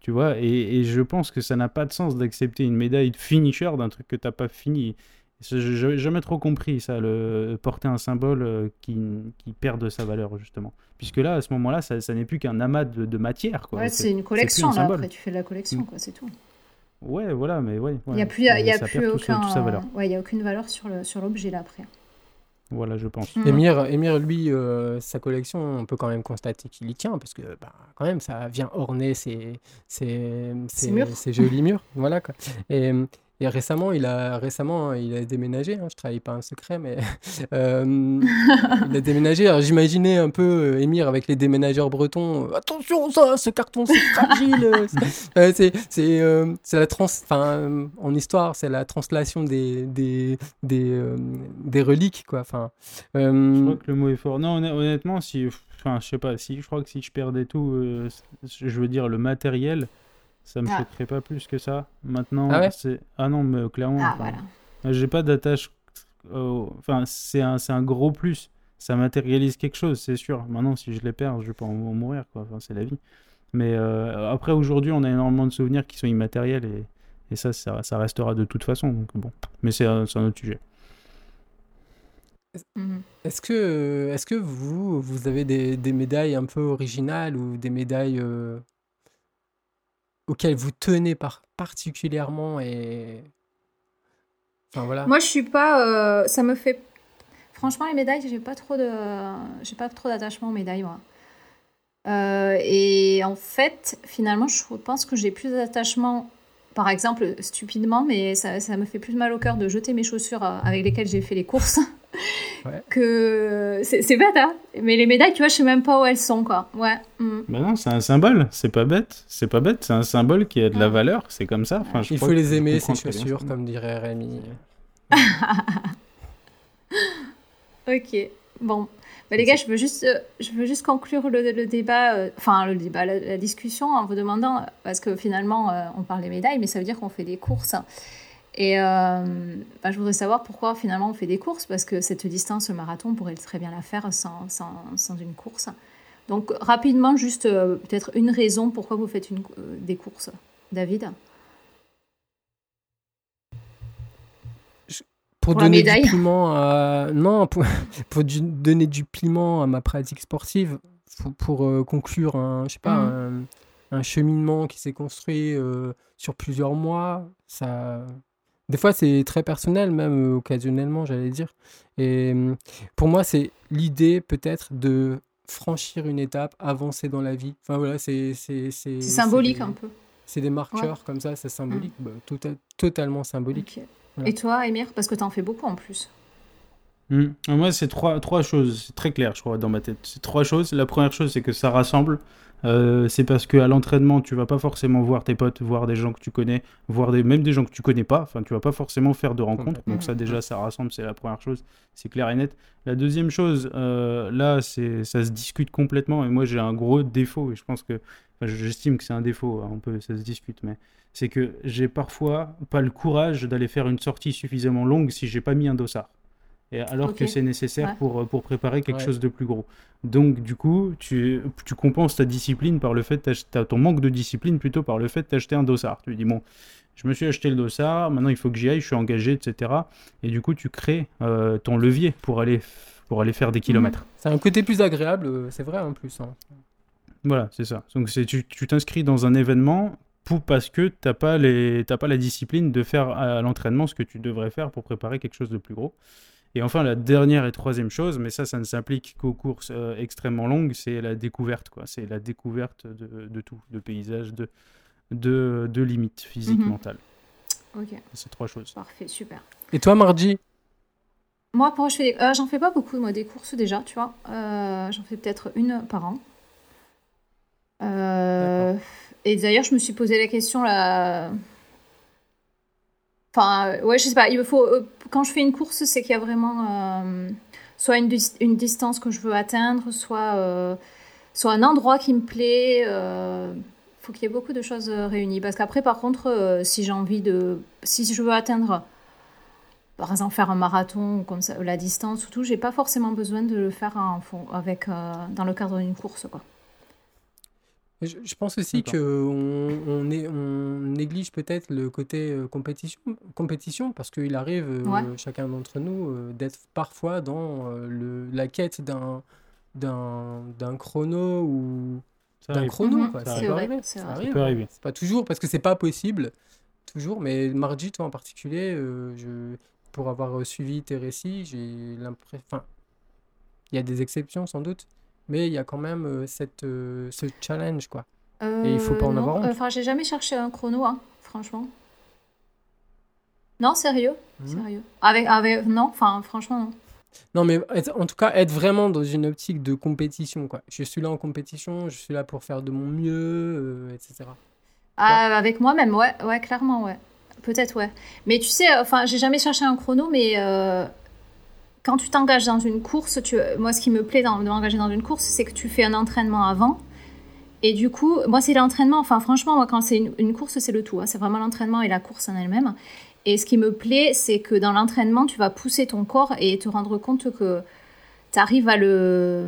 Tu vois, et, et je pense que ça n'a pas de sens d'accepter une médaille de finisher d'un truc que t'as pas fini. N'ai jamais trop compris ça, le porter un symbole euh, qui, qui perd de sa valeur, justement. Puisque là, à ce moment-là, ça, ça n'est plus qu'un amas de, de matière. Quoi. Ouais, c'est une collection, un là. symbole. Après, tu fais de la collection, Mm. quoi, c'est tout. Ouais, voilà, mais ouais. Il n'y ouais. a plus, il y a, y plus tout aucun... valeur. Ouais, il y a aucune valeur sur le- sur l'objet, là, après. Voilà, je pense. Mm. Émir, Émir, lui, euh, sa collection, on peut quand même constater qu'il y tient, parce que bah, quand même, ça vient orner ses, ses, ses- murs. ses jolis murs. Voilà, quoi. Et, et récemment, il a, récemment, il a déménagé, hein, je trahis pas un secret, mais *laughs* euh, il a déménagé. Alors j'imaginais un peu euh, Émir avec les déménageurs bretons. euh, Attention, ça, ce carton, c'est fragile. euh, c'est- *laughs* *laughs* euh, c'est euh, la trans... Enfin, en histoire, c'est la translation des, des, des, des reliques, quoi. Enfin, Je crois que le mot est fort. Non, honn- honnêtement, si, enfin, je sais pas, si, je crois que si je perdais tout, je veux dire le matériel, ça me Ah. choquerait pas plus que ça. Maintenant, Ah ouais c'est, ah non, mais clairement, Ah, voilà. j'ai pas d'attache. au- Enfin, c'est un, c'est un gros plus. Ça matérialise quelque chose, c'est sûr. Maintenant, si je les perds, je vais pas en, mourir, quoi. Enfin, c'est la vie. Mais euh, après, aujourd'hui, on a énormément de souvenirs qui sont immatériels et, et ça, ça, ça restera de toute façon. Donc bon, mais c'est un, c'est un autre sujet. Est-ce que, est-ce que vous, vous avez des, des médailles un peu originales ou des médailles euh, auxquelles vous tenez par, particulièrement et, Enfin voilà. Moi, je suis pas. euh, ça me fait. Franchement, les médailles, j'ai pas trop de. J'ai pas trop d'attachement aux médailles, moi. Euh, et en fait, finalement, je pense que j'ai plus d'attachement. Par exemple, stupidement, mais ça, ça me fait plus mal au cœur de jeter mes chaussures euh, avec lesquelles j'ai fait les courses. *laughs* Ouais. Que. C'est bête, hein Mais les médailles, tu vois, je sais même pas où elles sont, quoi. Ouais. mm. Bah non, c'est un symbole, c'est pas bête, c'est pas bête, c'est un symbole qui a de la valeur, c'est comme ça. Enfin, je Il crois faut les aimer, ces chaussures, comme dirait Rémi. *laughs* Ok, bon. Bah, les gars, je veux juste, euh, je veux juste conclure le, le débat, euh, enfin le débat, la, la discussion en vous demandant, parce que finalement, euh, on parle des médailles, mais ça veut dire qu'on fait des courses. Et euh, bah, je voudrais savoir pourquoi finalement on fait des courses, parce que cette distance, le marathon, on pourrait très bien la faire sans, sans, sans une course. Donc rapidement, juste euh, peut-être une raison pourquoi vous faites une, euh, des courses. David Pour, donner du piment à... Non, pour, *laughs* pour du- donner du piment à ma pratique sportive, pour, pour, euh, conclure un, je sais pas, Mhm. un, un cheminement qui s'est construit sur plusieurs mois, ça... Des fois, c'est très personnel, même euh, occasionnellement, j'allais dire. Et hum, pour moi, c'est l'idée peut-être de franchir une étape, avancer dans la vie. Enfin voilà, c'est... C'est C'est symbolique des- un peu. C'est des marqueurs comme ça, c'est symbolique, bah, tout à- totalement symbolique. Voilà. Et toi, Emir Parce que t'en fais beaucoup en plus. Hmm. Moi, c'est trois, trois choses. C'est très clair, je crois, dans ma tête. C'est trois choses. La première chose, c'est que ça rassemble. Euh, c'est parce qu'à l'entraînement, tu vas pas forcément voir tes potes, voir des gens que tu connais, voir des, même des gens que tu connais pas. Enfin, tu vas pas forcément faire de rencontres. Donc ça, déjà, ça rassemble. C'est la première chose. C'est clair et net. La deuxième chose, euh, là, c'est, ça se discute complètement. Et moi, j'ai un gros défaut. Et je pense que, enfin, j'estime que c'est un défaut. hein, On peut, ça se discute, mais c'est que j'ai parfois pas le courage d'aller faire une sortie suffisamment longue si j'ai pas mis un dossard. Et alors que c'est nécessaire Ouais. pour, pour préparer quelque Ouais. chose de plus gros. Donc, du coup, tu, tu compenses ta discipline par le fait ton manque de discipline plutôt par le fait d'acheter un dossard. Tu dis, bon, je me suis acheté le dossard, maintenant il faut que j'y aille, je suis engagé, etc. Et du coup, tu crées euh, ton levier pour aller, pour aller faire des kilomètres. C'est un côté plus agréable, euh, c'est vrai en plus. hein. Voilà, c'est ça. Donc tu t'inscris dans un événement pour, parce que t'as pas les t'as pas la discipline de faire à l'entraînement ce que tu devrais faire pour préparer quelque chose de plus gros. Et enfin la dernière et troisième chose, mais ça ça ne s'applique qu'aux courses euh, extrêmement longues, c'est la découverte quoi. C'est la découverte de, de tout, de paysage, de de, de limites physiques, Mhm. mentales. Ok, C'est trois choses. parfait, super. Et toi, Margie? Moi, pour je fais euh, j'en fais pas beaucoup, moi, des courses déjà, tu vois. Euh, j'en fais peut-être une par an. Euh, Et d'ailleurs, je me suis posé la question là. Enfin, euh, ouais, je sais pas. Il faut. euh, Quand je fais une course, c'est qu'il y a vraiment euh, soit une, dis- une distance que je veux atteindre, soit, soit un endroit qui me plaît. faut qu'il y ait beaucoup de choses réunies. Parce qu'après, par contre, si j'ai envie de. Si je veux atteindre par exemple faire un marathon comme ça, la distance ou tout, j'ai pas forcément besoin de le faire en avec dans le cadre d'une course quoi. Je, je pense aussi que on, néglige peut-être le côté euh, compétition, compétition parce qu'il arrive, euh, Ouais. chacun d'entre nous, euh, d'être parfois dans euh, le, la quête d'un d'un d'un chrono ou Ça d'un chrono. Mhm. quoi. Ça vrai, arriver, c'est ça vrai. arrive. Ça peut arriver. C'est pas toujours parce que c'est pas possible, toujours. Mais Margie, toi en particulier, euh, je, pour avoir suivi tes récits, j'ai l'impression. Enfin, il y a des exceptions sans doute, mais il y a quand même euh, cette, euh, ce challenge, quoi. Et il faut pas en non, avoir honte. Enfin, j'ai jamais cherché un chrono, hein, franchement. Non, sérieux, Mhm. sérieux. Avec, avec, non, enfin, franchement, non. Non, mais être- en tout cas, être vraiment dans une optique de compétition, quoi. Je suis là en compétition, je suis là pour faire de mon mieux, euh, etc. Ah, avec moi-même, ouais, ouais, clairement, ouais. Peut-être, ouais. Mais tu sais, euh, enfin, j'ai jamais cherché un chrono, mais euh, quand tu t'engages dans une course, moi, ce qui me plaît dans, de m'engager dans une course, c'est que tu fais un entraînement avant. Et du coup, moi, c'est l'entraînement. Enfin, franchement, moi, quand c'est une, une course, c'est le tout. hein. C'est vraiment l'entraînement et la course en elle-même. Et ce qui me plaît, c'est que dans l'entraînement, tu vas pousser ton corps et te rendre compte que tu arrives à le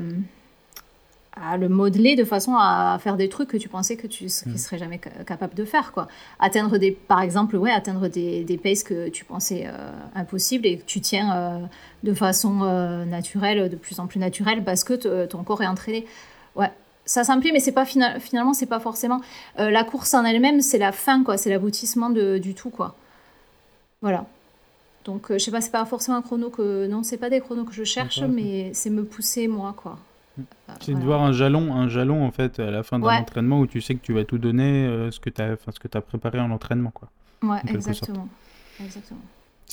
à le modeler de façon à faire des trucs que tu pensais que tu ne serais jamais ca- capable de faire quoi. Atteindre des par exemple ouais atteindre des, des paces que tu pensais euh, impossibles et que tu tiens euh, de façon euh, naturelle de plus en plus naturelle parce que ton corps est entraîné. Ouais ça plaît mais c'est pas final- finalement c'est pas forcément euh, la course en elle-même c'est la fin quoi. C'est l'aboutissement du tout quoi. Voilà. Donc, je sais pas, c'est pas forcément un chrono que. Non, c'est pas des chronos que je cherche, mais c'est me pousser moi, quoi. Euh, C'est de voir un jalon, un jalon en fait à la fin d'un Ouais. entraînement où tu sais que tu vas tout donner, euh, ce que tu as, ce que as préparé en entraînement quoi. Ouais, exactement. Exactement.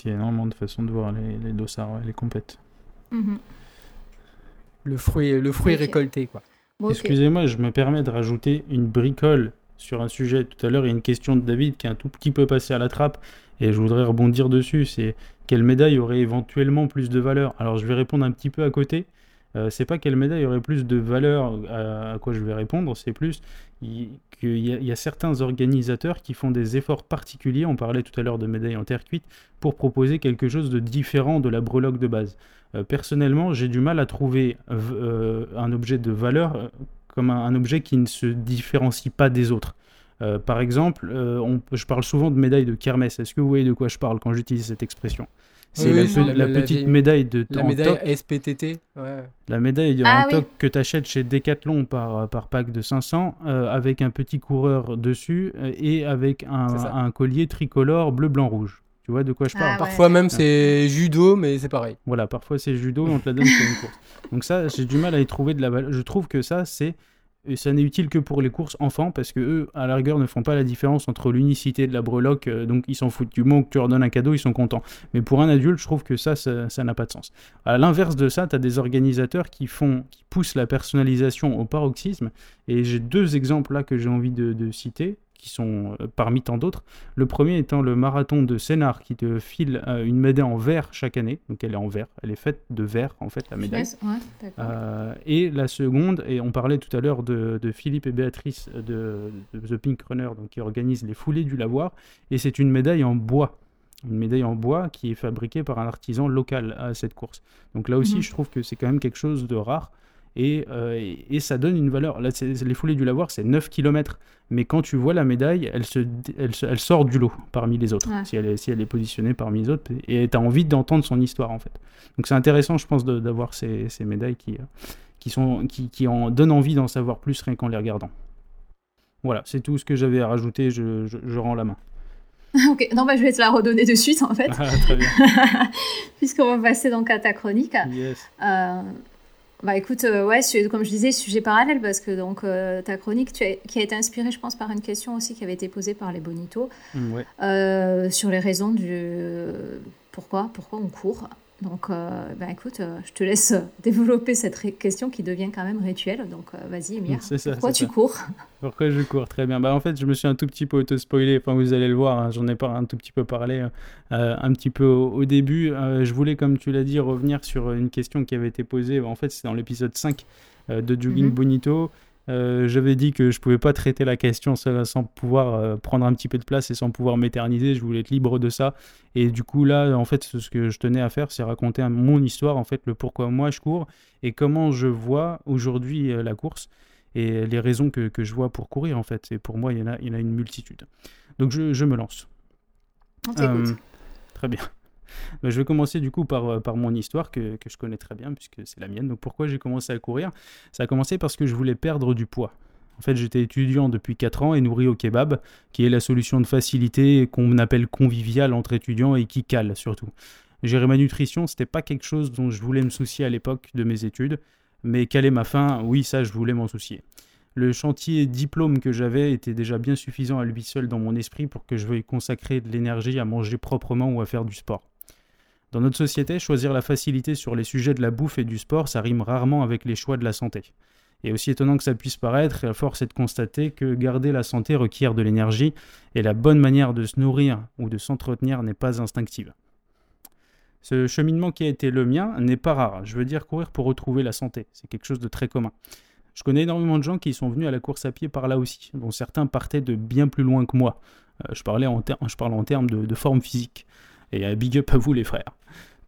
Il y a énormément de façons de voir les, les dossards, ouais, les compètes. Mhm. Le fruit, le fruit récolté, quoi. Bon. Excusez-moi, je me permets de rajouter une bricole sur un sujet. Tout à l'heure, il y a une question de David qui est un tout petit peu passée à la trappe et je voudrais rebondir dessus. C'est quelle médaille aurait éventuellement plus de valeur? Alors, je vais répondre un petit peu à côté. Euh, c'est pas quelle médaille aurait plus de valeur à, quoi je vais répondre, c'est plus il- qu'il y, a- certains organisateurs qui font des efforts particuliers, on parlait tout à l'heure de médailles en terre cuite, pour proposer quelque chose de différent de la breloque de base. Euh, personnellement, j'ai du mal à trouver euh, un objet de valeur comme un, objet qui ne se différencie pas des autres. Par exemple, je parle souvent de médaille de kermesse. Est-ce que vous voyez de quoi je parle quand j'utilise cette expression? C'est Oui, la, oui, pe- la- la la petite vieille- médaille de La médaille toc, SPTT. Ouais. la médaille Ah en oui. toc que tu achètes chez Decathlon par, par pack de 500 euh, avec un petit coureur dessus euh, et avec un, collier tricolore bleu, blanc, rouge. Tu vois de quoi je Ah parle? ouais. Parfois même c'est judo, mais c'est pareil. Voilà, parfois c'est judo on te la donne sur une course. Donc ça, j'ai du mal à y trouver de la valeur. Je trouve que ça, c'est et ça n'est utile que pour les courses enfants parce que eux, à la rigueur, ne font pas la différence entre l'unicité de la breloque. euh, donc ils s'en foutent du moment que tu leur donnes un cadeau, ils sont contents. Mais pour un adulte, je trouve que ça, ça n'a pas de sens. À l'inverse de ça, tu as des organisateurs qui font, qui poussent la personnalisation au paroxysme. Et j'ai deux exemples là que j'ai envie de citer, qui sont euh, parmi tant d'autres. Le premier étant le marathon de Sénart qui te file euh, une médaille en verre chaque année. Donc elle est en verre, elle est faite de verre en fait, la médaille. Ouais. Euh, et la seconde, et on parlait tout à l'heure de, de Philippe et Béatrice de, de The Pink Runner, donc qui organisent les foulées du lavoir, et c'est une médaille en bois. Une médaille en bois qui est fabriquée par un artisan local à cette course. Donc là aussi, Mhm. je trouve que c'est quand même quelque chose de rare. Et, euh, et, et ça donne une valeur. Là, les foulées du lavoir, c'est 9 km. Mais quand tu vois la médaille, elle, se, elle, se- elle sort du lot parmi les autres, Ouais. si, elle est, si elle est positionnée parmi les autres. Et tu as envie d'entendre son histoire, en fait. Donc c'est intéressant, je pense, d'avoir ces, ces médailles qui, euh, qui, sont, qui, qui en donnent envie d'en savoir plus rien qu'en les regardant. Voilà, c'est tout ce que j'avais à rajouter, je, je, je rends la main. *laughs* ok, non, bah, je vais te la redonner de suite en fait, *laughs* Ah, très bien. *laughs* puisqu'on va passer donc à ta chronique. Yes. Euh, bah écoute, euh, ouais, comme je disais, sujet parallèle parce que donc euh, ta chronique tu as- qui a été inspirée, je pense, par une question aussi qui avait été posée par les Bonitos Mm, ouais. euh, sur les raisons du pourquoi pourquoi on court. Donc, euh, bah écoute, euh, je te laisse *laughs* développer cette question qui devient quand même rituelle. Donc, euh, vas-y, Emir. Ça, Pourquoi tu ça. cours? *laughs* Pourquoi je cours? Très bien. Bah, en fait, je me suis un tout petit peu auto-spoilé. Enfin, vous allez le voir, hein, j'en ai pas un tout petit peu parlé euh, un petit peu au, au début. Euh, je voulais, comme tu l'as dit, revenir sur une question qui avait été posée. En fait, c'est dans l'épisode 5 euh, de Jogging Mhm. Bonito. Euh, J'avais dit que je pouvais pas traiter la question sans, sans pouvoir euh, prendre un petit peu de place et sans pouvoir m'éterniser. Je voulais être libre de ça. Et du coup, là, en fait, ce que je tenais à faire, c'est raconter mon histoire, en fait, le pourquoi moi je cours et comment je vois aujourd'hui euh, la course et les raisons que, que je vois pour courir en fait. Et pour moi, il y en a, il y en a une multitude. Donc je, je me lance. On très bien. Ben, je vais commencer du coup par, euh, mon histoire que, que je connais très bien puisque c'est la mienne. Donc pourquoi j'ai commencé à courir? Ça a commencé parce que je voulais perdre du poids. En fait, j'étais étudiant depuis 4 ans et nourri au kebab, qui est la solution de facilité qu'on appelle conviviale entre étudiants et qui cale surtout. Gérer ma nutrition, c'était pas quelque chose dont je voulais me soucier à l'époque de mes études, mais caler ma faim, oui, ça, je voulais m'en soucier. Le chantier diplôme que j'avais était déjà bien suffisant à lui seul dans mon esprit pour que je veuille consacrer de l'énergie à manger proprement ou à faire du sport. Dans notre société, choisir la facilité sur les sujets de la bouffe et du sport, ça rime rarement avec les choix de la santé. Et aussi étonnant que ça puisse paraître, la force est de constater que garder la santé requiert de l'énergie et la bonne manière de se nourrir ou de s'entretenir n'est pas instinctive. Ce cheminement qui a été le mien n'est pas rare. Je veux dire courir pour retrouver la santé. C'est quelque chose de très commun. Je connais énormément de gens qui sont venus à la course à pied par là aussi, dont certains partaient de bien plus loin que moi. Euh, je, parle en termes de, forme physique. Et euh, big up à vous les frères.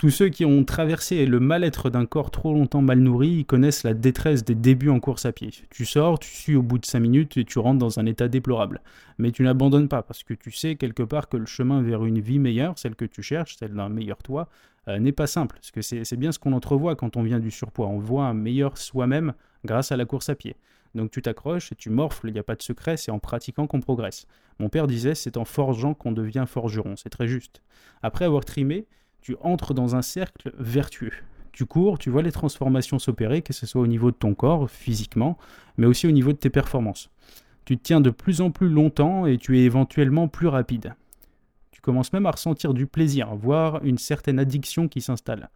Tous ceux qui ont traversé le mal-être d'un corps trop longtemps mal nourri connaissent la détresse des débuts en course à pied. Tu sors, tu suis au bout de 5 minutes et tu rentres dans un état déplorable. Mais tu n'abandonnes pas parce que tu sais quelque part que le chemin vers une vie meilleure, celle que tu cherches, celle d'un meilleur toi, euh, n'est pas simple. Parce que c'est bien ce qu'on entrevoit quand on vient du surpoids. On voit un meilleur soi-même grâce à la course à pied. Donc tu t'accroches et tu morfles, il n'y a pas de secret, c'est en pratiquant qu'on progresse. Mon père disait c'est en forgeant qu'on devient forgeron, c'est très juste. Après avoir trimé, Tu entres dans un cercle vertueux. Tu cours, tu vois les transformations s'opérer, que ce soit au niveau de ton corps, physiquement, mais aussi au niveau de tes performances. Tu te tiens de plus en plus longtemps et tu es éventuellement plus rapide. Tu commences même à ressentir du plaisir, voire une certaine addiction qui s'installe.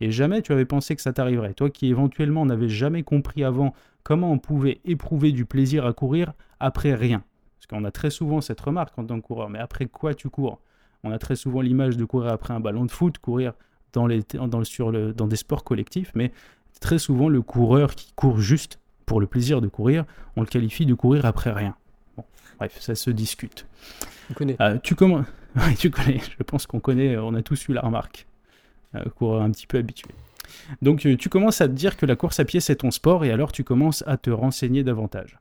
Et jamais tu avais pensé que ça t'arriverait. Toi qui éventuellement n'avais jamais compris avant comment on pouvait éprouver du plaisir à courir après rien. Parce qu'on a très souvent cette remarque en tant que coureur, mais après quoi tu cours? On a très souvent l'image de courir après un ballon de foot, courir dans, les, dans, sur le, dans des sports collectifs, mais très souvent le coureur qui court juste pour le plaisir de courir, on le qualifie de courir après rien. Bon, bref, ça se discute. On connaît. Euh, tu commences. *laughs* Ouais, tu connais. Je pense qu'on connaît. On a tous eu la remarque. Euh, coureur un petit peu habitué. Donc euh, tu commences à te dire que la course à pied c'est ton sport et alors tu commences à te renseigner davantage.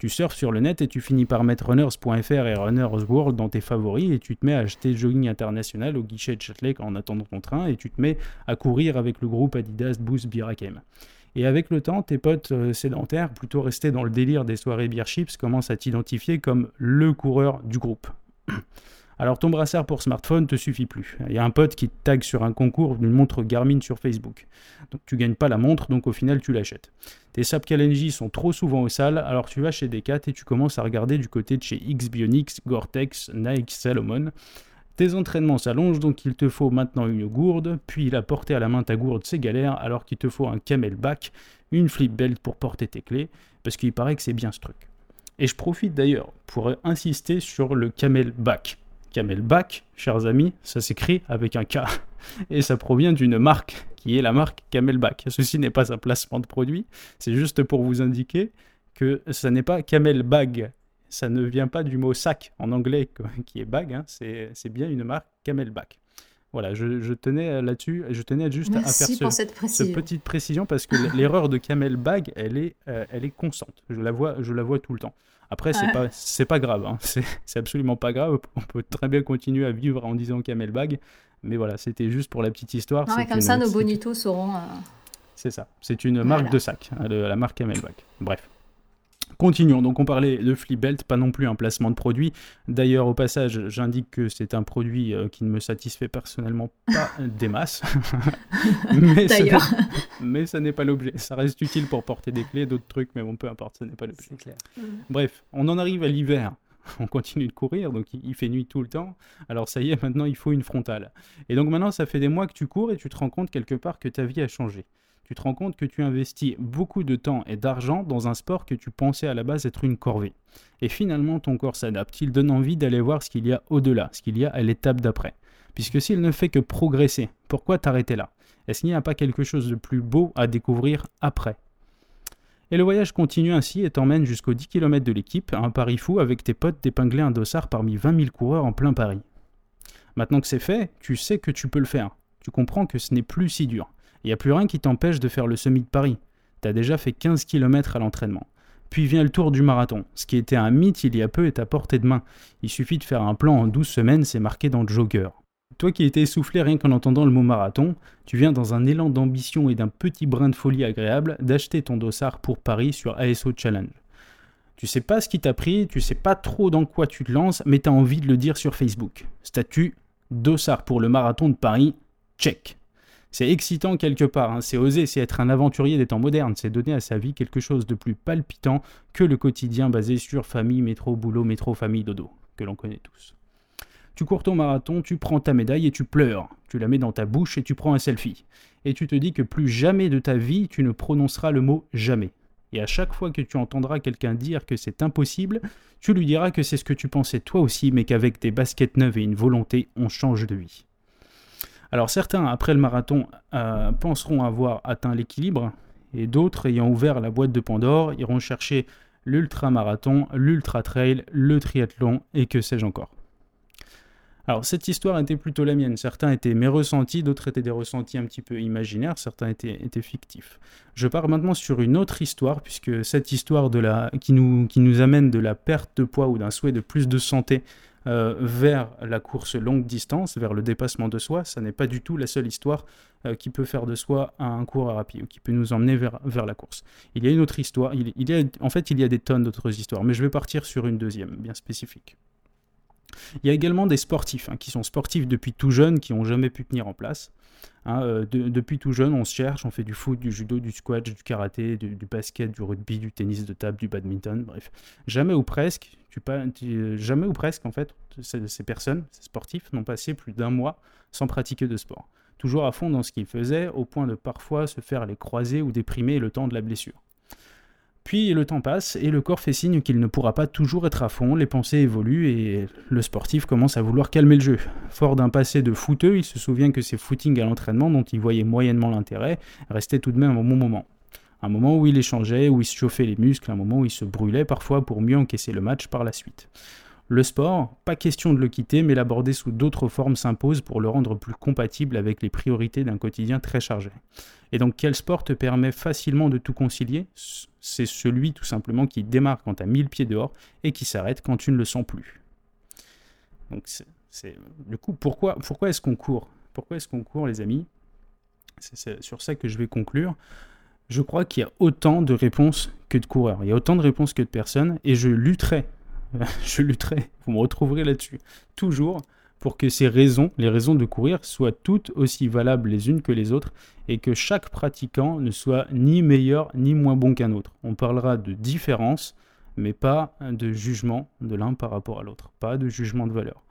Tu surfes sur le net et tu finis par mettre runners.fr et runners world dans tes favoris et tu te mets à acheter jogging international au guichet de Châtelet en attendant ton train et tu te mets à courir avec le groupe Adidas Boost Birakem. Et avec le temps, tes potes euh, sédentaires, plutôt restés dans le délire des soirées beer chips, commencent à t'identifier comme le coureur du groupe. Alors ton brassard pour smartphone te suffit plus. Il y a un pote qui te tag sur un concours d'une montre Garmin sur Facebook. Donc tu gagnes pas la montre, donc au final tu l'achètes. Tes SAP Kalenji sont trop souvent au sale, alors tu vas chez Decat et tu commences à regarder du côté de chez X-Bionics, Gore-Tex, Nike, Salomon. Tes entraînements s'allongent, donc il te faut maintenant une gourde, puis la porter à la main ta gourde c'est galère, alors qu'il te faut un camelback, une flip belt pour porter tes clés, parce qu'il paraît que c'est bien ce truc. Et je profite d'ailleurs pour insister sur le camelback. Camelback, chers amis, ça s'écrit avec un K. *laughs* Et ça provient d'une marque, qui est la marque Camelback. Ceci n'est pas un placement de produit, c'est juste pour vous indiquer que ça n'est pas Camelbag. Ça ne vient pas du mot sac en anglais qui est bag, hein. c'est c'est bien une marque Camelback. Voilà, je, je tenais là-dessus, je tenais juste à faire ce, cette petite précision parce que l'erreur de Camelbag, elle est, euh, elle est constante. Je la vois, je la vois tout le temps. Après, c'est Ouais. pas, c'est pas grave. hein. *laughs* C'est absolument pas grave. On peut très bien continuer à vivre en disant Camelbag. Mais voilà, c'était juste pour la petite histoire. C'est comme ça, nos bonitos sauront. euh, C'est ça. C'est une Voilà. marque de sac, hein, la marque Camelback. Bref. Continuons. Donc, on parlait de Flipbelt, pas non plus un placement de produit. D'ailleurs, au passage, j'indique que c'est un produit euh, qui ne me satisfait personnellement pas des masses. *laughs* mais D'ailleurs. ça n'est pas l'objet. Ça reste utile pour porter des clés, d'autres trucs, mais bon, peu importe, ce n'est pas l'objet. C'est clair. Bref, on en arrive à l'hiver. On continue de courir, donc il il fait nuit tout le temps. Alors ça y est, maintenant il faut une frontale. Et donc maintenant, ça fait des mois que tu cours et tu te rends compte quelque part que ta vie a changé. Tu te rends compte que tu investis beaucoup de temps et d'argent dans un sport que tu pensais à la base être une corvée. Et finalement, ton corps s'adapte. Il donne envie d'aller voir ce qu'il y a au-delà, ce qu'il y a à l'étape d'après. Puisque s'il ne fait que progresser, pourquoi t'arrêter là? Est-ce qu'il n'y a pas quelque chose de plus beau à découvrir après? Et le voyage continue ainsi et t'emmène jusqu'aux 10 km de l'équipe, un pari fou avec tes potes d'épingler un dossard parmi 20 000 coureurs en plein Paris. Maintenant que c'est fait, tu sais que tu peux le faire. Tu comprends que ce n'est plus si dur. Il a plus rien qui t'empêche de faire le semi de Paris. T'as déjà fait 15 km à l'entraînement. Puis vient le tour du marathon. Ce qui était un mythe il y a peu est à portée de main. Il suffit de faire un plan en 12 semaines, c'est marqué dans le jogger. Toi qui étais essoufflé rien qu'en entendant le mot marathon, tu viens dans un élan d'ambition et d'un petit brin de folie agréable d'acheter ton dossard pour Paris sur ASO Challenge. Tu sais pas ce qui t'a pris, tu sais pas trop dans quoi tu te lances, mais t'as envie de le dire sur Facebook. Statut dossard pour le marathon de Paris, check. C'est excitant quelque part, hein, c'est oser, c'est être un aventurier des temps modernes, c'est donner à sa vie quelque chose de plus palpitant que le quotidien basé sur famille, métro, boulot, métro, famille, dodo, que l'on connaît tous. Tu cours ton marathon, tu prends ta médaille et tu pleures. Tu la mets dans ta bouche et tu prends un selfie. Et tu te dis que plus jamais de ta vie tu ne prononceras le mot jamais. Et à chaque fois que tu entendras quelqu'un dire que c'est impossible, tu lui diras que c'est ce que tu pensais toi aussi, mais qu'avec des baskets neuves et une volonté, on change de vie. Alors certains, après le marathon, euh, penseront avoir atteint l'équilibre, et d'autres, ayant ouvert la boîte de Pandore, iront chercher l'ultra-marathon, l'ultra-trail, le triathlon, et que sais-je encore. Alors cette histoire était plutôt la mienne. Certains étaient mes ressentis, d'autres étaient des ressentis un petit peu imaginaires, certains étaient, fictifs. Je pars maintenant sur une autre histoire, puisque cette histoire qui nous amène de la perte de poids ou d'un souhait de plus de santé euh, vers la course longue distance, vers le dépassement de soi, ça n'est pas du tout la seule histoire euh, qui peut faire de soi un coureur rapide ou qui peut nous emmener vers, la course. Il y a une autre histoire, en fait il y a des tonnes d'autres histoires, mais je vais partir sur une deuxième, bien spécifique. Il y a également des sportifs hein, qui sont sportifs depuis tout jeune, qui n'ont jamais pu tenir en place. Hein, euh, de- depuis tout jeune, on se cherche, on fait du foot, du judo, du squash, du karaté, du, basket, du rugby, du tennis de table, du badminton, bref. Jamais ou presque, euh, jamais ou presque en fait, ces, ces personnes, ces sportifs, n'ont passé plus d'un mois sans pratiquer de sport. Toujours à fond dans ce qu'ils faisaient, au point de parfois se faire les croiser ou déprimer le temps de la blessure. Puis le temps passe et le corps fait signe qu'il ne pourra pas toujours être à fond, les pensées évoluent et le sportif commence à vouloir calmer le jeu. Fort d'un passé de footeux, il se souvient que ses footings à l'entraînement, dont il voyait moyennement l'intérêt, restaient tout de même un bon moment. Un moment où il échangeait, où il se chauffait les muscles, un moment où il se brûlait parfois pour mieux encaisser le match par la suite. Le sport, pas question de le quitter, mais l'aborder sous d'autres formes s'impose pour le rendre plus compatible avec les priorités d'un quotidien très chargé. Et donc quel sport te permet facilement de tout concilier? C'est celui tout simplement qui démarre quand tu as 1000 pieds dehors et qui s'arrête quand tu ne le sens plus. Donc c'est, du coup pourquoi, pourquoi est-ce qu'on court? Pourquoi est-ce qu'on court les amis? C'est sur ça que je vais conclure. Je crois qu'il y a autant de réponses que de coureurs. Il y a autant de réponses que de personnes et je lutterai. *laughs* je lutterai. Vous me retrouverez là-dessus. Toujours pour que ces raisons, les raisons de courir, soient toutes aussi valables les unes que les autres et que chaque pratiquant ne soit ni meilleur ni moins bon qu'un autre. On parlera de différence, mais pas de jugement de l'un par rapport à l'autre, pas de jugement de valeur.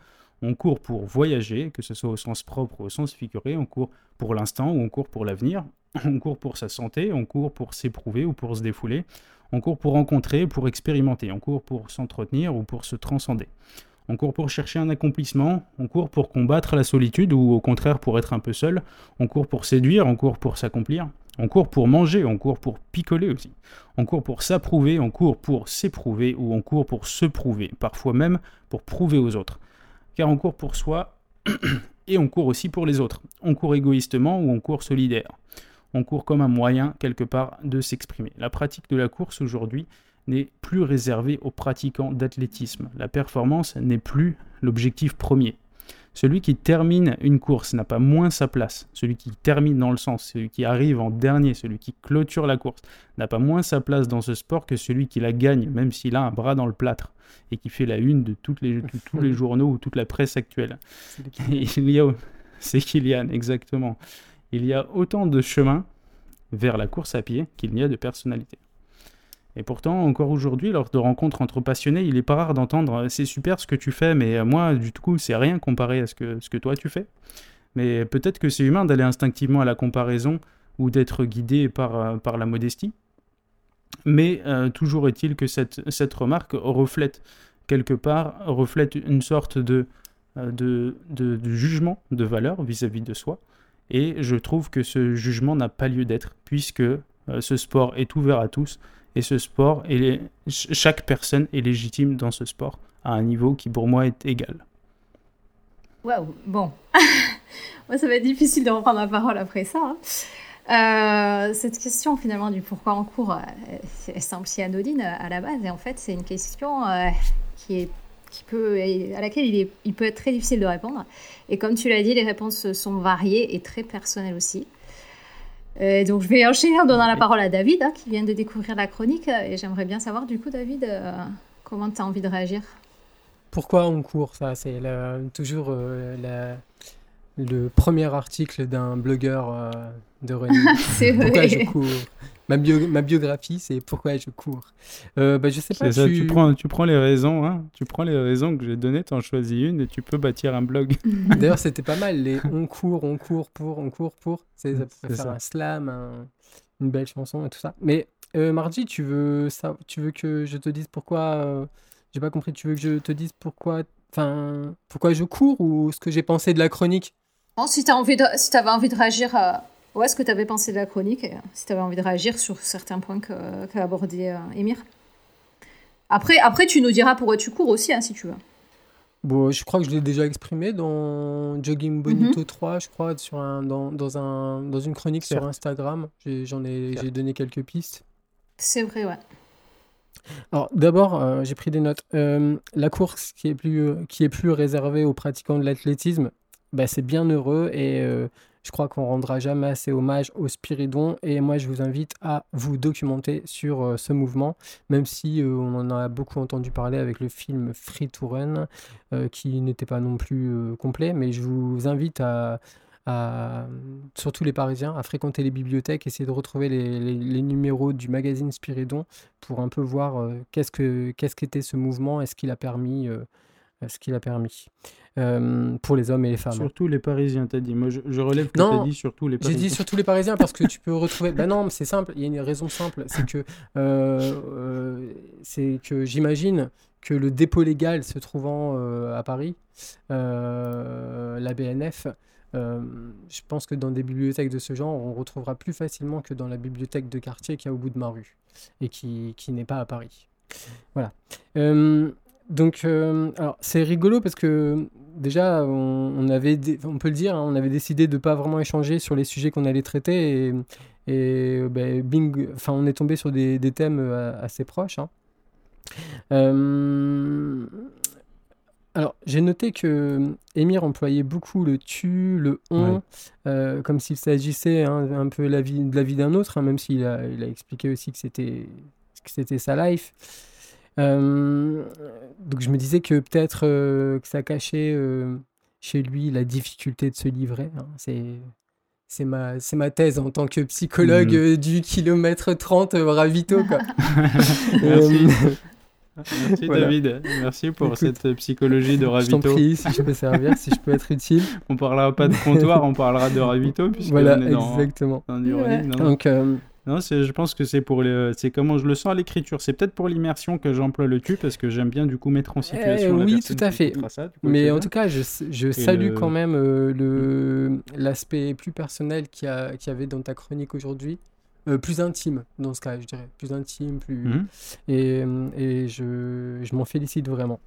On court pour voyager, que ce soit au sens propre ou au sens figuré, on court pour l'instant ou on court pour l'avenir, on court pour sa santé, on court pour s'éprouver ou pour se défouler, on court pour rencontrer, pour expérimenter, on court pour s'entretenir ou pour se transcender. On court pour chercher un accomplissement, on court pour combattre la solitude ou au contraire pour être un peu seul, on court pour séduire, on court pour s'accomplir, on court pour manger, on court pour picoler aussi, on court pour s'approuver, on court pour s'éprouver ou on court pour se prouver, parfois même pour prouver aux autres. Car on court pour soi et on court aussi pour les autres. On court égoïstement ou on court solidaire. On court comme un moyen quelque part de s'exprimer. La pratique de la course aujourd'hui n'est plus réservée aux pratiquants d'athlétisme. La performance n'est plus l'objectif premier. Celui qui termine une course n'a pas moins sa place. Celui qui termine dans le sens, celui qui arrive en dernier, celui qui clôture la course, n'a pas moins sa place dans ce sport que celui qui la gagne, même s'il a un bras dans le plâtre et qui fait la une de toutes les, tous les *laughs* journaux ou toute la presse actuelle. *laughs* Il y a, c'est Kylian, exactement. Il y a autant de chemins vers la course à pied qu'il n'y a de personnalités. Et pourtant, encore aujourd'hui, lors de rencontres entre passionnés, il est pas rare d'entendre euh, c'est super ce que tu fais, mais euh, moi, du coup, c'est rien comparé à ce que, toi tu fais. Mais peut-être que c'est humain d'aller instinctivement à la comparaison ou d'être guidé par, euh, la modestie. Mais toujours est-il que cette, remarque reflète quelque part, reflète une sorte de jugement de valeur vis-à-vis de soi. Et je trouve que ce jugement n'a pas lieu d'être, puisque euh, ce sport est ouvert à tous, et ce sport, ch- chaque personne est légitime dans ce sport à un niveau qui pour moi est égal. Waouh, bon. *laughs* Moi, ça va être difficile de reprendre la parole après ça. hein. Euh, cette question, finalement, du pourquoi on court, euh, c'est simple si anodine à la base. Et en fait, c'est une question qui est, qui peut, à laquelle il, est, il peut être très difficile de répondre. Et comme tu l'as dit, les réponses sont variées et très personnelles aussi. Euh, donc, je vais enchaîner en donnant la parole à David, hein, qui vient de découvrir la chronique. Et j'aimerais bien savoir, du coup, David, euh, comment tu as envie de réagir? Pourquoi on court? Ça, c'est toujours euh, la- le premier article d'un blogueur euh, de running. *laughs* C'est pourquoi vrai. je cours? Ma, bio- ma biographie, c'est pourquoi je cours. Euh, bah, je sais pas, C'est ça, tu- tu prends, tu prends les raisons, hein, tu prends les raisons que j'ai données, t'en choisis une et tu peux bâtir un blog. *laughs* *laughs* D'ailleurs, c'était pas mal. Les on court, on court pour, on court pour. C'est, ça pourrait faire ça. un slam, un- une belle chanson et tout ça. Mais euh, Margie, tu veux, ça, tu veux que je te dise pourquoi euh, J'ai pas compris. Tu veux que je te dise pourquoi, enfin, pourquoi je cours ou ce que j'ai pensé de la chronique? Si tu envie de, si avais envie de réagir à ouais, ce que tu avais pensé de la chronique, et, euh, si tu avais envie de réagir sur certains points qu'a abordé euh, Émir. Après, après, tu nous diras pourquoi tu cours aussi, hein, si tu veux. Bon, je crois que je l'ai déjà exprimé dans Jogging Bonito 3, je crois, sur un, dans, dans, un, dans une chronique sur. Instagram. J'ai, j'en ai, j'ai donné quelques pistes. C'est vrai, ouais. Alors, d'abord, euh, j'ai pris des notes. Euh, la course qui est plus, euh, qui est plus réservée aux pratiquants de l'athlétisme, bah, c'est bien heureux et euh, Je crois qu'on rendra jamais assez hommage au Spiridon et moi je vous invite à vous documenter sur euh, ce mouvement, même si euh, on en a beaucoup entendu parler avec le film Free to Run, qui n'était pas non plus complet, mais je vous invite à, surtout les Parisiens, à fréquenter les bibliothèques, essayer de retrouver les, numéros du magazine Spiridon pour un peu voir qu'est-ce que qu'est-ce qu'était ce mouvement et ce qu'il a permis, ce qu'il a permis euh, pour les hommes et les femmes. Surtout les Parisiens, t'as dit. Moi, je, je relève que t'as dit surtout les J'ai Parisiens. dit surtout les Parisiens parce que tu peux *laughs* retrouver. Ben non, mais c'est simple. Il y a une raison simple, c'est que euh, euh, c'est que j'imagine que le dépôt légal se trouvant euh, à Paris, euh, la BNF. euh, je pense que dans des bibliothèques de ce genre, on retrouvera plus facilement que dans la bibliothèque de quartier qui est au bout de ma rue et qui, qui n'est pas à Paris. Voilà. Donc, euh, alors c'est rigolo parce que déjà, on, on avait, dé- on peut le dire, hein, on avait décidé de pas vraiment échanger sur les sujets qu'on allait traiter et, et ben, bing, enfin, on est tombé sur des, des thèmes euh, assez proches. hein. Euh, alors, j'ai noté que Émir employait beaucoup le tu, le on, Ouais. euh, comme s'il s'agissait hein, un peu la vie, de la vie d'un autre, même s'il a, il a expliqué aussi que c'était que c'était sa life. Euh, donc je me disais que peut-être euh, que ça cachait euh, chez lui la difficulté de se livrer. hein. C'est c'est ma, c'est ma thèse en tant que psychologue euh, du kilomètre 30 euh, ravito. Quoi. *laughs* *laughs* Merci. Merci Voilà. David. Merci pour Écoute, cette psychologie de je t'en ravito. prie, si je peux servir, si je peux être utile. *laughs* On parlera pas de comptoir, on parlera de ravito puisque Voilà, on est dans, exactement. dans. Non, non? Donc, euh, Non, je pense que c'est pour le, c'est comment je le sens à l'écriture. C'est peut-être pour l'immersion que j'emploie le tu parce que j'aime bien du coup mettre en situation. la oui, tout à fait. ça, coup, Mais en bien. tout cas, je, je salue le- quand même euh, le l'aspect plus personnel qu'il y, y avait dans ta chronique aujourd'hui. Euh, plus intime, dans ce cas, je dirais. Plus intime, plus... Mhm. Et, euh, et je, je m'en félicite vraiment.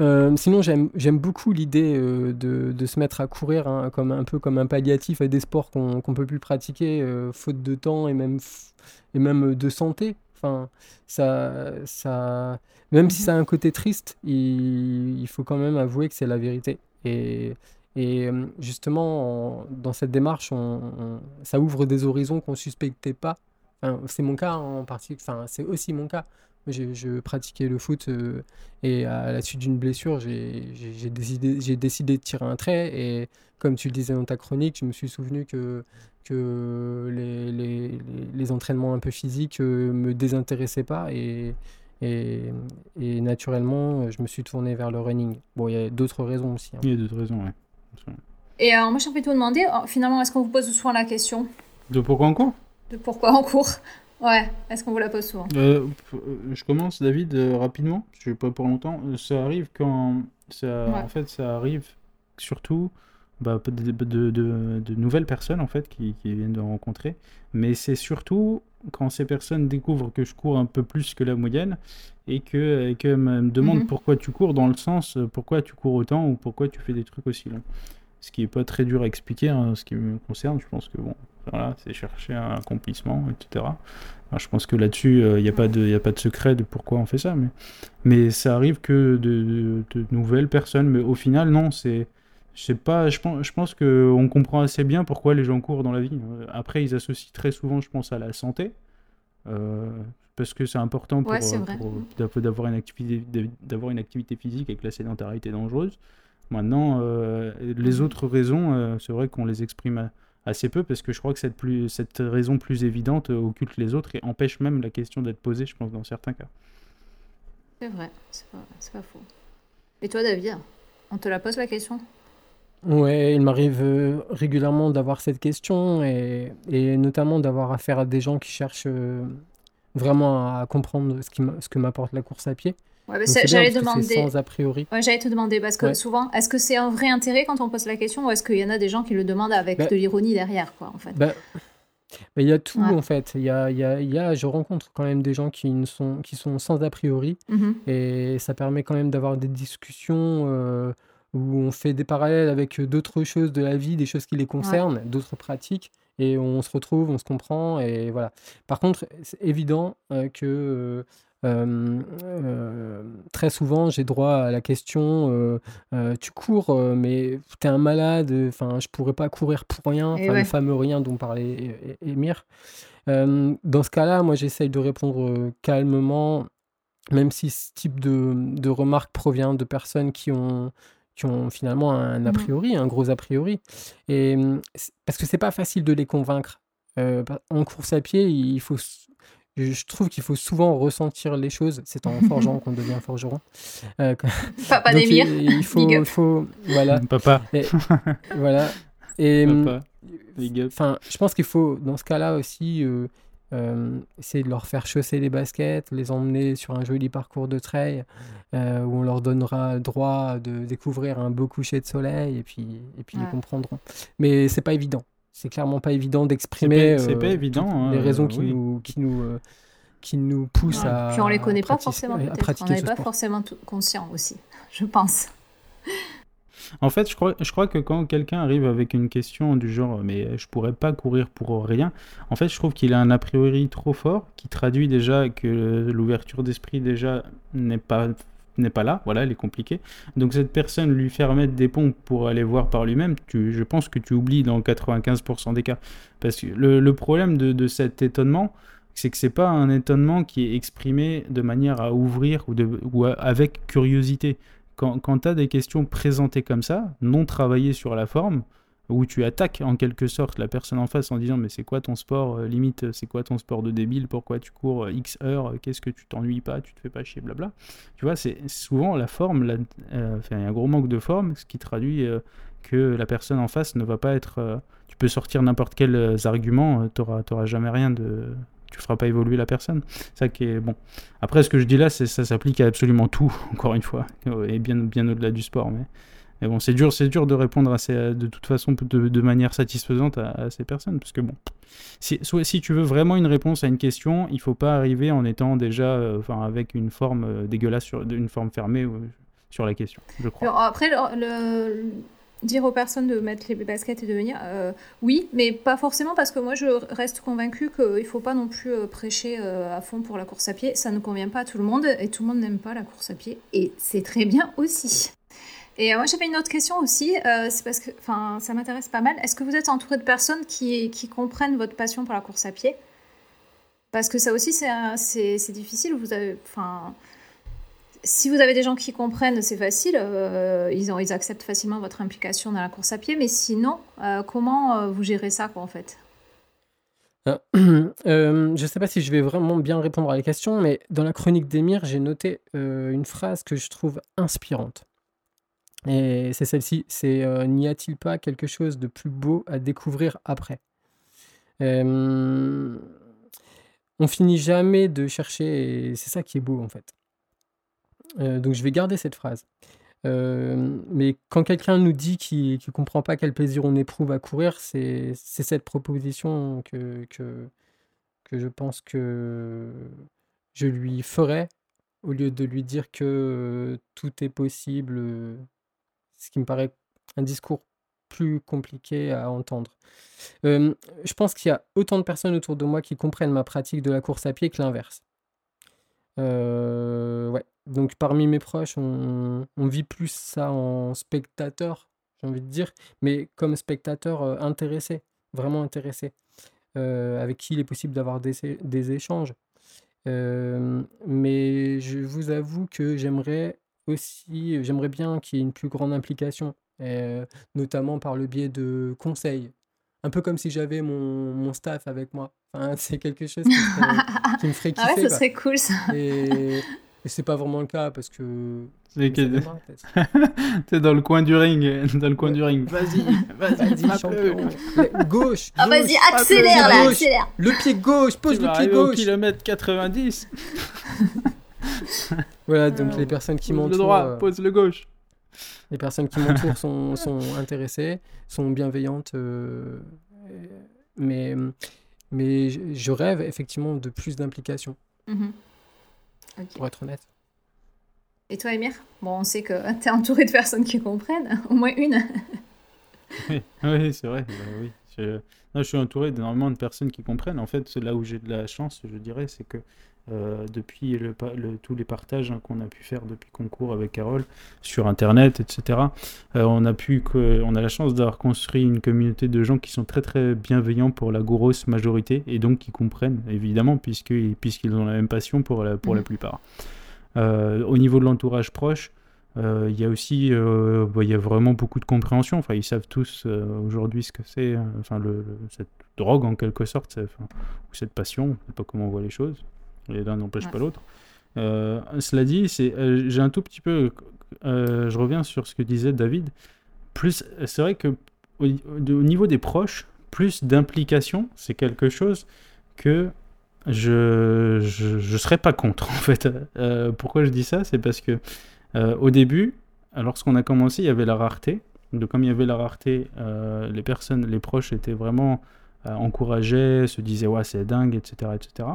Euh, sinon, j'aime beaucoup l'idée euh, de, de se mettre à courir hein, comme, un peu comme un palliatif à des sports qu'on qu'on peut plus pratiquer, euh, faute de temps et même, f- et même de santé. Enfin, ça, ça, même si ça a un côté triste, il, il faut quand même avouer que c'est la vérité. Et, et justement, en- dans cette démarche, on- on- ça ouvre des horizons qu'on suspectait pas. Enfin, c'est mon cas en partie, enfin, c'est aussi mon cas. J'ai- Je pratiquais le foot euh, et à la suite d'une blessure, j'ai décidé, j'ai décidé de tirer un trait. Et comme tu le disais dans ta chronique, je me suis souvenu que, que les, les, les- entraînements un peu physiques euh, me désintéressaient pas. Et, et, et naturellement, je me suis tourné vers le running. Bon, il y a d'autres raisons aussi. hein. Il y a d'autres raisons, ouais. Et euh, moi, j'ai envie de vous demander, finalement, est-ce qu'on vous pose souvent la question? De pourquoi on court? De pourquoi on court? Ouais, est-ce qu'on vous la pose souvent? Euh, euh, Je commence, David, euh, rapidement. Je vais pas pour longtemps. Ça arrive quand ça, Ouais. en fait, ça arrive surtout bah, de, de- de- de nouvelles personnes en fait qui, qui viennent de rencontrer. Mais c'est surtout quand ces personnes découvrent que je cours un peu plus que la moyenne et que, et que me demandent Mhm. pourquoi tu cours dans le sens pourquoi tu cours autant ou pourquoi tu fais des trucs aussi longs. Ce qui est pas très dur à expliquer, hein, ce qui me concerne. Je pense que bon, voilà, c'est chercher un accomplissement, etc. Alors, je pense que là-dessus, il n'y a, pas de- y a pas de secret de pourquoi on fait ça, mais, mais ça arrive que de, de- de nouvelles personnes. Mais au final, non, c'est. Je sais pas, je pense, je pense qu'on comprend assez bien pourquoi les gens courent dans la vie. Euh, Après, ils associent très souvent, je pense, à la santé. euh, parce que c'est important pour, Ouais, euh, pour- d'avoir une activité d'avoir une activité physique et que la sédentarité est dangereuse. Maintenant, euh, les autres raisons, euh, c'est vrai qu'on les exprime assez peu parce que je crois que cette, plus, cette raison plus évidente euh, occulte les autres et empêche même la question d'être posée, je pense, dans certains cas. C'est vrai, c'est pas, faux. Et toi, David, on te la pose la question? Ouais, il m'arrive régulièrement d'avoir cette question et, et notamment d'avoir affaire à des gens qui cherchent vraiment à comprendre ce, qui m'a- ce que m'apporte la course à pied. Ouais, bah, j'allais demander. sans a priori. Ouais, j'allais te demander parce que Ouais. souvent, est-ce que c'est un vrai intérêt quand on pose la question ou est-ce qu'il y en a des gens qui le demandent avec Bah- de l'ironie derrière, quoi, en fait? Bah, il y a tout en fait. Il y a, y a, y a- je rencontre quand même des gens qui, ne sont, qui sont sans a priori Mhm. et ça permet quand même d'avoir des discussions euh, où on fait des parallèles avec d'autres choses de la vie, des choses qui les concernent, d'autres pratiques et on se retrouve, on se comprend et voilà. Par contre, c'est évident euh, que euh, très souvent, j'ai droit à la question euh, euh, Tu cours, euh, mais t'es un malade, enfin, je pourrais pas courir pour rien, ouais. le fameux rien dont parlait. Euh, dans ce cas-là, moi, j'essaye de répondre euh, calmement, même si ce type de, de remarque provient de personnes qui ont, qui ont finalement un a Mhm. priori, un gros a priori. Et, parce que c'est pas facile de les convaincre. Euh, en course à pied, il faut. Je trouve qu'il faut souvent ressentir les choses. C'est en forgeant *laughs* qu'on devient forgeron. Euh, Papa donc, d'Emir. il, il faut, il faut, voilà, Papa, et, *laughs* voilà. Et hum. Enfin, je pense qu'il faut, dans ce cas-là aussi, euh, euh, essayer de leur faire chausser les baskets, les emmener sur un joli parcours de trail euh, où on leur donnera droit de découvrir un beau coucher de soleil et puis, et puis Ouais. ils comprendront. Mais c'est pas évident. C'est clairement pas évident d'exprimer pas, euh, pas évident. toutes hein, les raisons euh, qui oui. nous, qui nous, euh, qui nous poussent Ouais. à. Puis on les connaît pas forcément, à peut-être. On pratiquer n'est pas sport. forcément tout conscient aussi, *laughs* je pense. En fait, je crois, je crois que quand quelqu'un arrive avec une question du genre mais je pourrais pas courir pour rien, en fait, je trouve qu'il a un a priori trop fort qui traduit déjà que l'ouverture d'esprit déjà n'est pas n'est pas là, voilà, elle est compliquée. Donc cette personne lui faire mettre des pompes pour aller voir par lui-même, je pense que tu oublies dans 95% des cas. Parce que le, problème de, de cet étonnement, c'est que c'est pas un étonnement qui est exprimé de manière à ouvrir ou, de, ou avec curiosité quand, quand tu as des questions présentées comme ça, non travaillées sur la forme, où tu attaques en quelque sorte la personne en face en disant mais c'est quoi ton sport, euh, limite euh, c'est quoi ton sport de débile, pourquoi tu cours euh, X heures, qu'est-ce que tu t'ennuies pas, tu te fais pas chier, blabla. Tu vois, c'est souvent la forme, il y a un gros manque de forme, ce qui traduit que la personne en face ne va pas être... tu peux sortir n'importe quels arguments, tu n'auras jamais rien de... Tu feras pas évoluer la personne. Ça qui est bon. Après, ce que je dis là, ça s'applique à absolument tout, *laughs* encore une fois, et bien, bien au-delà du sport. Mais bon, c'est dur, c'est dur de répondre de toute façon de, manière satisfaisante à, ces personnes, parce que bon, si, soit, si tu veux vraiment une réponse à une question, il faut pas arriver en étant déjà, euh, avec une forme euh, dégueulasse, sur, une forme fermée euh, sur la question, je crois. Après, dire aux personnes de mettre les baskets et de venir, oui, mais pas forcément parce que moi je reste convaincue qu'il ne faut pas non plus prêcher à fond pour la course à pied. Ça ne convient pas à tout le monde et tout le monde n'aime pas la course à pied et c'est très bien aussi. Et euh, moi j'avais une autre question aussi, euh, c'est parce que ça m'intéresse pas mal. Est-ce que vous êtes entouré de personnes qui, qui comprennent votre passion pour la course à pied? Parce que ça aussi c'est difficile. Vous avez, si vous avez des gens qui comprennent, c'est facile, euh, ils, ils acceptent facilement votre implication dans la course à pied, mais sinon, comment vous gérez ça, quoi, en fait? *clears throat* Je ne sais pas si je vais vraiment bien répondre à la question, mais dans la chronique d'Emir, j'ai noté une phrase que je trouve inspirante. Et c'est celle-ci, c'est euh, N'y a-t-il pas quelque chose de plus beau à découvrir après? On finit jamais de chercher, et c'est ça qui est beau en fait. Euh, donc je vais garder cette phrase. Mais quand quelqu'un nous dit qu'il ne comprend pas quel plaisir on éprouve à courir, c'est cette proposition que, je pense que je lui ferais au lieu de lui dire que euh, tout est possible, ce qui me paraît un discours plus compliqué à entendre. Je pense qu'il y a autant de personnes autour de moi qui comprennent ma pratique de la course à pied que l'inverse. Ouais. Donc parmi mes proches, on, vit plus ça en spectateur, j'ai envie de dire, mais comme spectateur intéressé, vraiment intéressé, avec qui il est possible d'avoir des, échanges. Mais je vous avoue que j'aimerais aussi, j'aimerais bien qu'il y ait une plus grande implication, notamment par le biais de conseils. Un peu comme si j'avais mon, mon staff avec moi. Enfin, *laughs* c'est quelque chose qui, serait- qui me ferait *laughs* Ah kiffer. ouais, ce quoi. serait cool, ça. Et, *laughs* et c'est pas vraiment le cas parce que. C'est ça que-. T'es dans le coin du ring, dans le coin du ring. Vas-y, vas-y, Vas-y, frappe-le. champion. Gauche. Ah, gauche, vas-y, accélère, là, gauche. accélère. Le pied gauche, pose Tu le vas pied arriver au gauche. kilomètre 90. *laughs* Voilà, donc Euh, les personnes qui Pose le m'entourent. droit, euh, pose le gauche. Les personnes qui m'entourent sont, sont intéressées, sont bienveillantes, euh, mais, mais je- rêve effectivement de plus d'implication, Mhm. Pour être honnête. Et toi, Emir Bon, on sait que *laughs* tu es entouré de personnes qui comprennent, au moins une. *laughs* Oui, oui, c'est vrai. bah oui. Je... non, je suis entouré d'énormément de personnes qui comprennent. En fait, c'est là où j'ai de la chance, je dirais, c'est que euh, depuis le, pa- le- tous les partages hein, qu'on a pu faire depuis concours avec Carole sur Internet, etc. Euh, on a pu, on a la chance d'avoir construit une communauté de gens qui sont très très bienveillants pour la grosse majorité et donc qui comprennent évidemment puisqu'ils ont la même passion pour la, pour la Mhm. plupart. Euh, au niveau de l'entourage proche, il y a aussi, bah, y a vraiment beaucoup de compréhension. Enfin, ils savent tous aujourd'hui ce que c'est, enfin, le, le- cette drogue en quelque sorte, ou cette passion, je sais pas comment on voit les choses. Et l'un n'empêche Ouais. pas l'autre. Euh, cela dit, c'est, euh, j'ai un tout petit peu, euh, je reviens sur ce que disait David. Plus, c'est vrai que au, au niveau des proches, plus d'implication, c'est quelque chose que je je, je serais pas contre *laughs* en fait. Pourquoi je dis ça? C'est parce que au début, lorsqu'on a commencé, il y avait la rareté. Donc comme il y avait la rareté, les personnes, les proches étaient vraiment encouragés, se disaient ouais c'est dingue, etc., etc.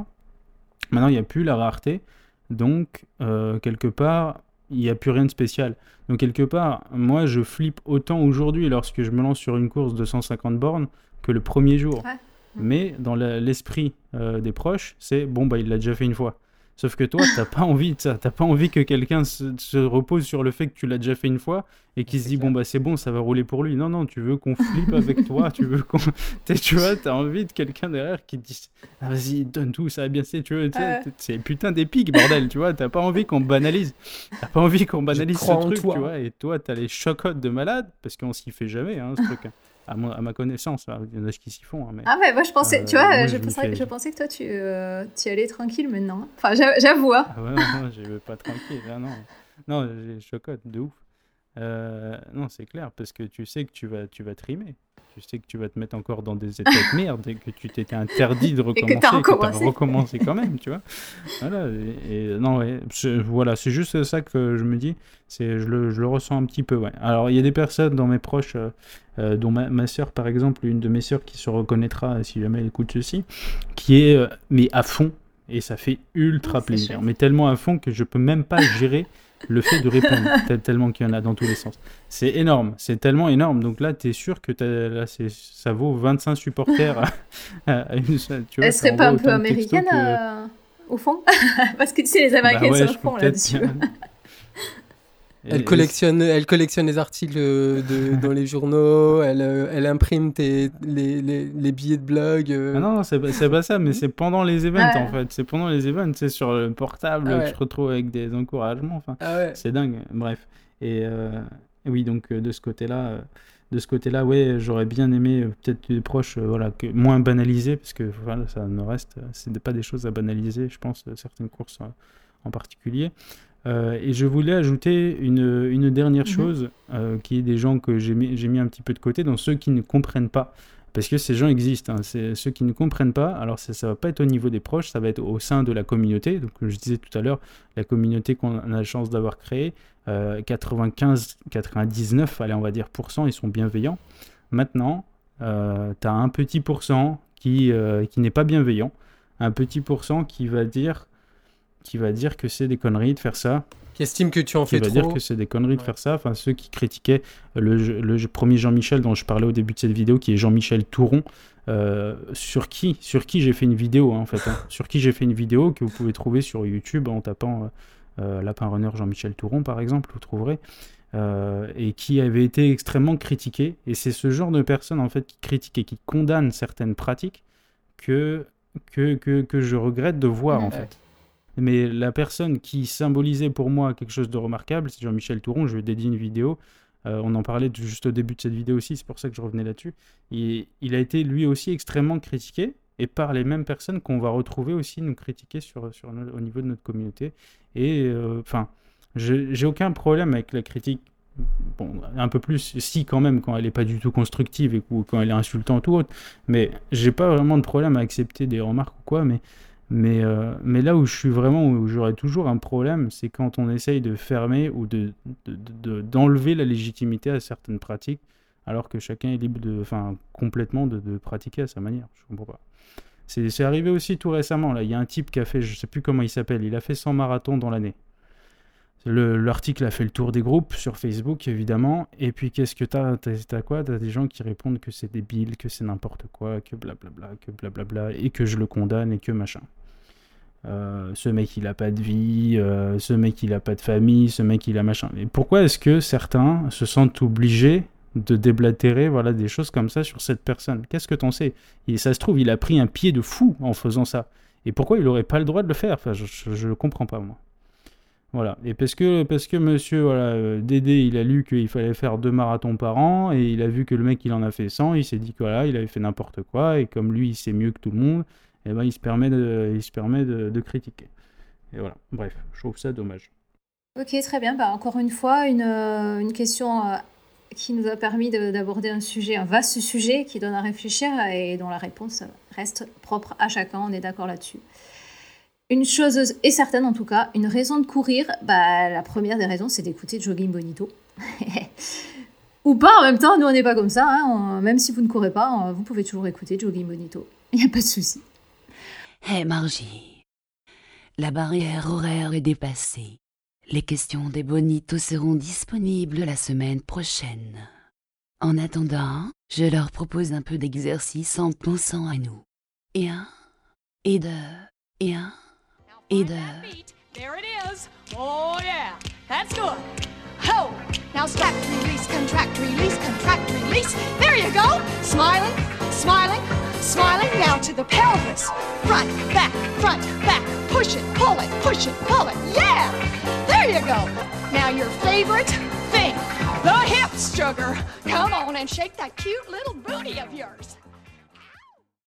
Maintenant il n'y a plus la rareté, donc euh, quelque part il n'y a plus rien de spécial. Donc quelque part, moi je flippe autant aujourd'hui lorsque je me lance sur une course de 150 bornes que le premier jour. Ouais. Mais dans l'esprit euh, des proches, c'est bon bah il l'a déjà fait une fois. Sauf que toi, t'as pas envie de ça. T'as pas envie que quelqu'un se, se repose sur le fait que tu l'as déjà fait une fois et qu'il se dit bon bah c'est bon, ça va rouler pour lui. Non non, tu veux qu'on flippe avec toi. Tu veux qu'on, *laughs* T'es- tu vois, t'as envie de quelqu'un derrière qui te dit ah, vas-y donne tout, ça va bien se Tu veux, tu sais, Ouais. c'est putain d'épique bordel. Tu vois, t'as pas envie qu'on banalise. T'as pas envie qu'on banalise ce truc. toi. Tu vois, et toi t'as les chocottes de malade parce qu'on s'y fait jamais hein, ce truc. À, ma connaissance, hein. il y en a qui s'y font. hein, mais... Ah ouais, moi je pensais, Euh, tu vois, moi, je, je pensais, je que toi tu, euh, tu allais tranquille maintenant. Enfin, j'a- j'avoue. hein. Ah ouais, non, je vais pas tranquille. Ah non, non j'ai chocotte de ouf. Euh, non, c'est clair, parce que tu sais que tu vas, tu vas trimer. Tu sais que tu vas te mettre encore dans des états de merde et que tu t'étais interdit de *laughs* recommencer. et que t'as recommencé. recommencé quand même, tu vois. *laughs* Voilà, et, et non, ouais, voilà, c'est juste ça que je me dis. C'est, je le, je le ressens un petit peu, ouais. Alors, il y a des personnes dans mes proches, euh, euh, dont ma, ma soeur, par exemple, une de mes sœurs qui se reconnaîtra si jamais elle écoute ceci, qui est, euh, mais à fond, et ça fait ultra plaisir, mais tellement à fond que je peux même pas gérer *laughs* le fait de répondre, *laughs* tel- tellement qu'il y en a dans tous les sens. C'est énorme, c'est tellement énorme. Donc là, tu es sûr que là, ça vaut 25 supporters à, *laughs* à une seule. Tu vois, Elle ça serait pas un peu américaine que- euh, au fond? *laughs* Parce que tu sais, les Bah Américains ouais, sont au fond là-dessus. Et- Elle et collectionne, elle collectionne les articles de, *laughs* dans les journaux, elle, euh, elle imprime tes, les, les, les billets de blog. euh. Ah non, non, c'est pas, ça, mais c'est pendant les events Ouais. en fait. C'est pendant les events, c'est sur le portable Ah que ouais. je te retrouve avec des encouragements. Enfin, Ah ouais. c'est dingue. Bref. Et euh, oui, donc euh, de ce côté-là, euh, de ce côté-là, ouais, j'aurais bien aimé euh, peut-être des proches, euh, voilà, que moins banalisés, parce que voilà, ça ne reste, euh, c'est pas des choses à banaliser, je pense, euh, certaines courses euh, en particulier. Euh, et je voulais ajouter une, une dernière Mhm. chose, euh, qui est des gens que j'ai mis, mis un petit peu de côté, dans ceux qui ne comprennent pas. Parce que ces gens existent, hein. c'est ceux qui ne comprennent pas. Alors ça, ça va pas être au niveau des proches, ça va être au sein de la communauté. Donc comme je disais tout à l'heure, la communauté qu'on a la chance d'avoir créée, euh, 95, 99, allez on va dire pourcent, ils sont bienveillants. Maintenant, tu as un petit pourcent qui, euh, qui n'est pas bienveillant, un petit pourcent qui va dire qui va dire que c'est des conneries de faire ça, Qui estime que tu en qui fais va trop. dire que c'est des conneries de faire ça. Enfin, ceux qui critiquaient le, premier Jean-Michel dont je parlais au début de cette vidéo, qui est Jean-Michel Touron, euh, sur qui, sur qui j'ai fait une vidéo hein, en fait, hein. sur qui j'ai fait une vidéo que vous pouvez trouver sur YouTube en tapant euh, euh, Lapin Runner Jean-Michel Touron par exemple, vous trouverez. euh, et qui avait été extrêmement critiqué. Et c'est ce genre de personnes en fait qui critiquent et qui condamnent certaines pratiques que, que, que, que je regrette de voir en Ouais. fait. Mais la personne qui symbolisait pour moi quelque chose de remarquable, c'est Jean-Michel Touron. Je lui ai dédié une vidéo. Euh, on en parlait juste au début de cette vidéo aussi, c'est pour ça que je revenais là-dessus. Il a été lui aussi extrêmement critiqué et par les mêmes personnes qu'on va retrouver aussi nous critiquer sur, au niveau de notre communauté. Et euh, enfin, j'ai aucun problème avec la critique. Bon, un peu plus, si quand même, quand elle n'est pas du tout constructive et ou quand elle est insultante ou autre. Mais j'ai pas vraiment de problème à accepter des remarques ou quoi. Mais mais, euh, mais là où je suis vraiment, où j'aurais toujours un problème, c'est quand on essaye de fermer ou de, de- d'enlever la légitimité à certaines pratiques, alors que chacun est libre de, enfin, complètement de, de pratiquer à sa manière. Je comprends pas. C'est, arrivé aussi tout récemment. Là, il y a un type qui a fait, je sais plus comment il s'appelle, il a fait 100 marathons dans l'année. Le- l'article a fait le tour des groupes sur Facebook, évidemment. Et puis, qu'est-ce que T'as, t'as quoi? T'as des gens qui répondent que c'est débile, que c'est n'importe quoi, que blablabla, que blablabla, et que je le condamne et que machin. Euh, ce mec il a pas de vie, euh, ce mec il a pas de famille, ce mec il a machin. Et pourquoi est-ce que certains se sentent obligés de déblatérer voilà, des choses comme ça sur cette personne? Qu'est-ce que t'en sais? Et ça se trouve, il a pris un pied de fou en faisant ça. Et pourquoi il n'aurait pas le droit de le faire? Enfin, je ne comprends pas, moi. Voilà. Et parce que, parce que monsieur voilà, euh, Dédé, il a lu qu'il fallait faire deux marathons par an, et il a vu que le mec, il en a fait 100, il s'est dit que voilà, il avait fait n'importe quoi, et comme lui, il sait mieux que tout le monde, et ben, il se permet de, il se permet de, critiquer. Et voilà. Bref, je trouve ça dommage. Ok, très bien. Bah, encore une fois, une, euh, question euh, qui nous a permis de- d'aborder un sujet, un vaste sujet qui donne à réfléchir et dont la réponse reste propre à chacun. On est d'accord là-dessus. Une chose est certaine en tout cas, une raison de courir, bah, la première des raisons, c'est d'écouter Jogging Bonito. *laughs* Ou pas en même temps, nous on n'est pas comme ça. hein. Même si vous ne courez pas, vous pouvez toujours écouter Jogging Bonito. *laughs* Il n'y a pas de souci. Hé Margie, la barrière horaire est dépassée. Les questions des bonitos seront disponibles la semaine prochaine. En attendant, je leur propose un peu d'exercice en pensant à nous. Et un, et deux, et un, et deux. There it is. Oh, yeah. That's good. Ho! Now slack, release, contract, release, contract, release. There you go. Smiling, smiling, smiling. Now to the pelvis. Front, back, front, back. Push it, pull it, push it, pull it. Yeah! There you go. Now your favorite thing, the hips, sugar. Come on and shake that cute little booty of yours.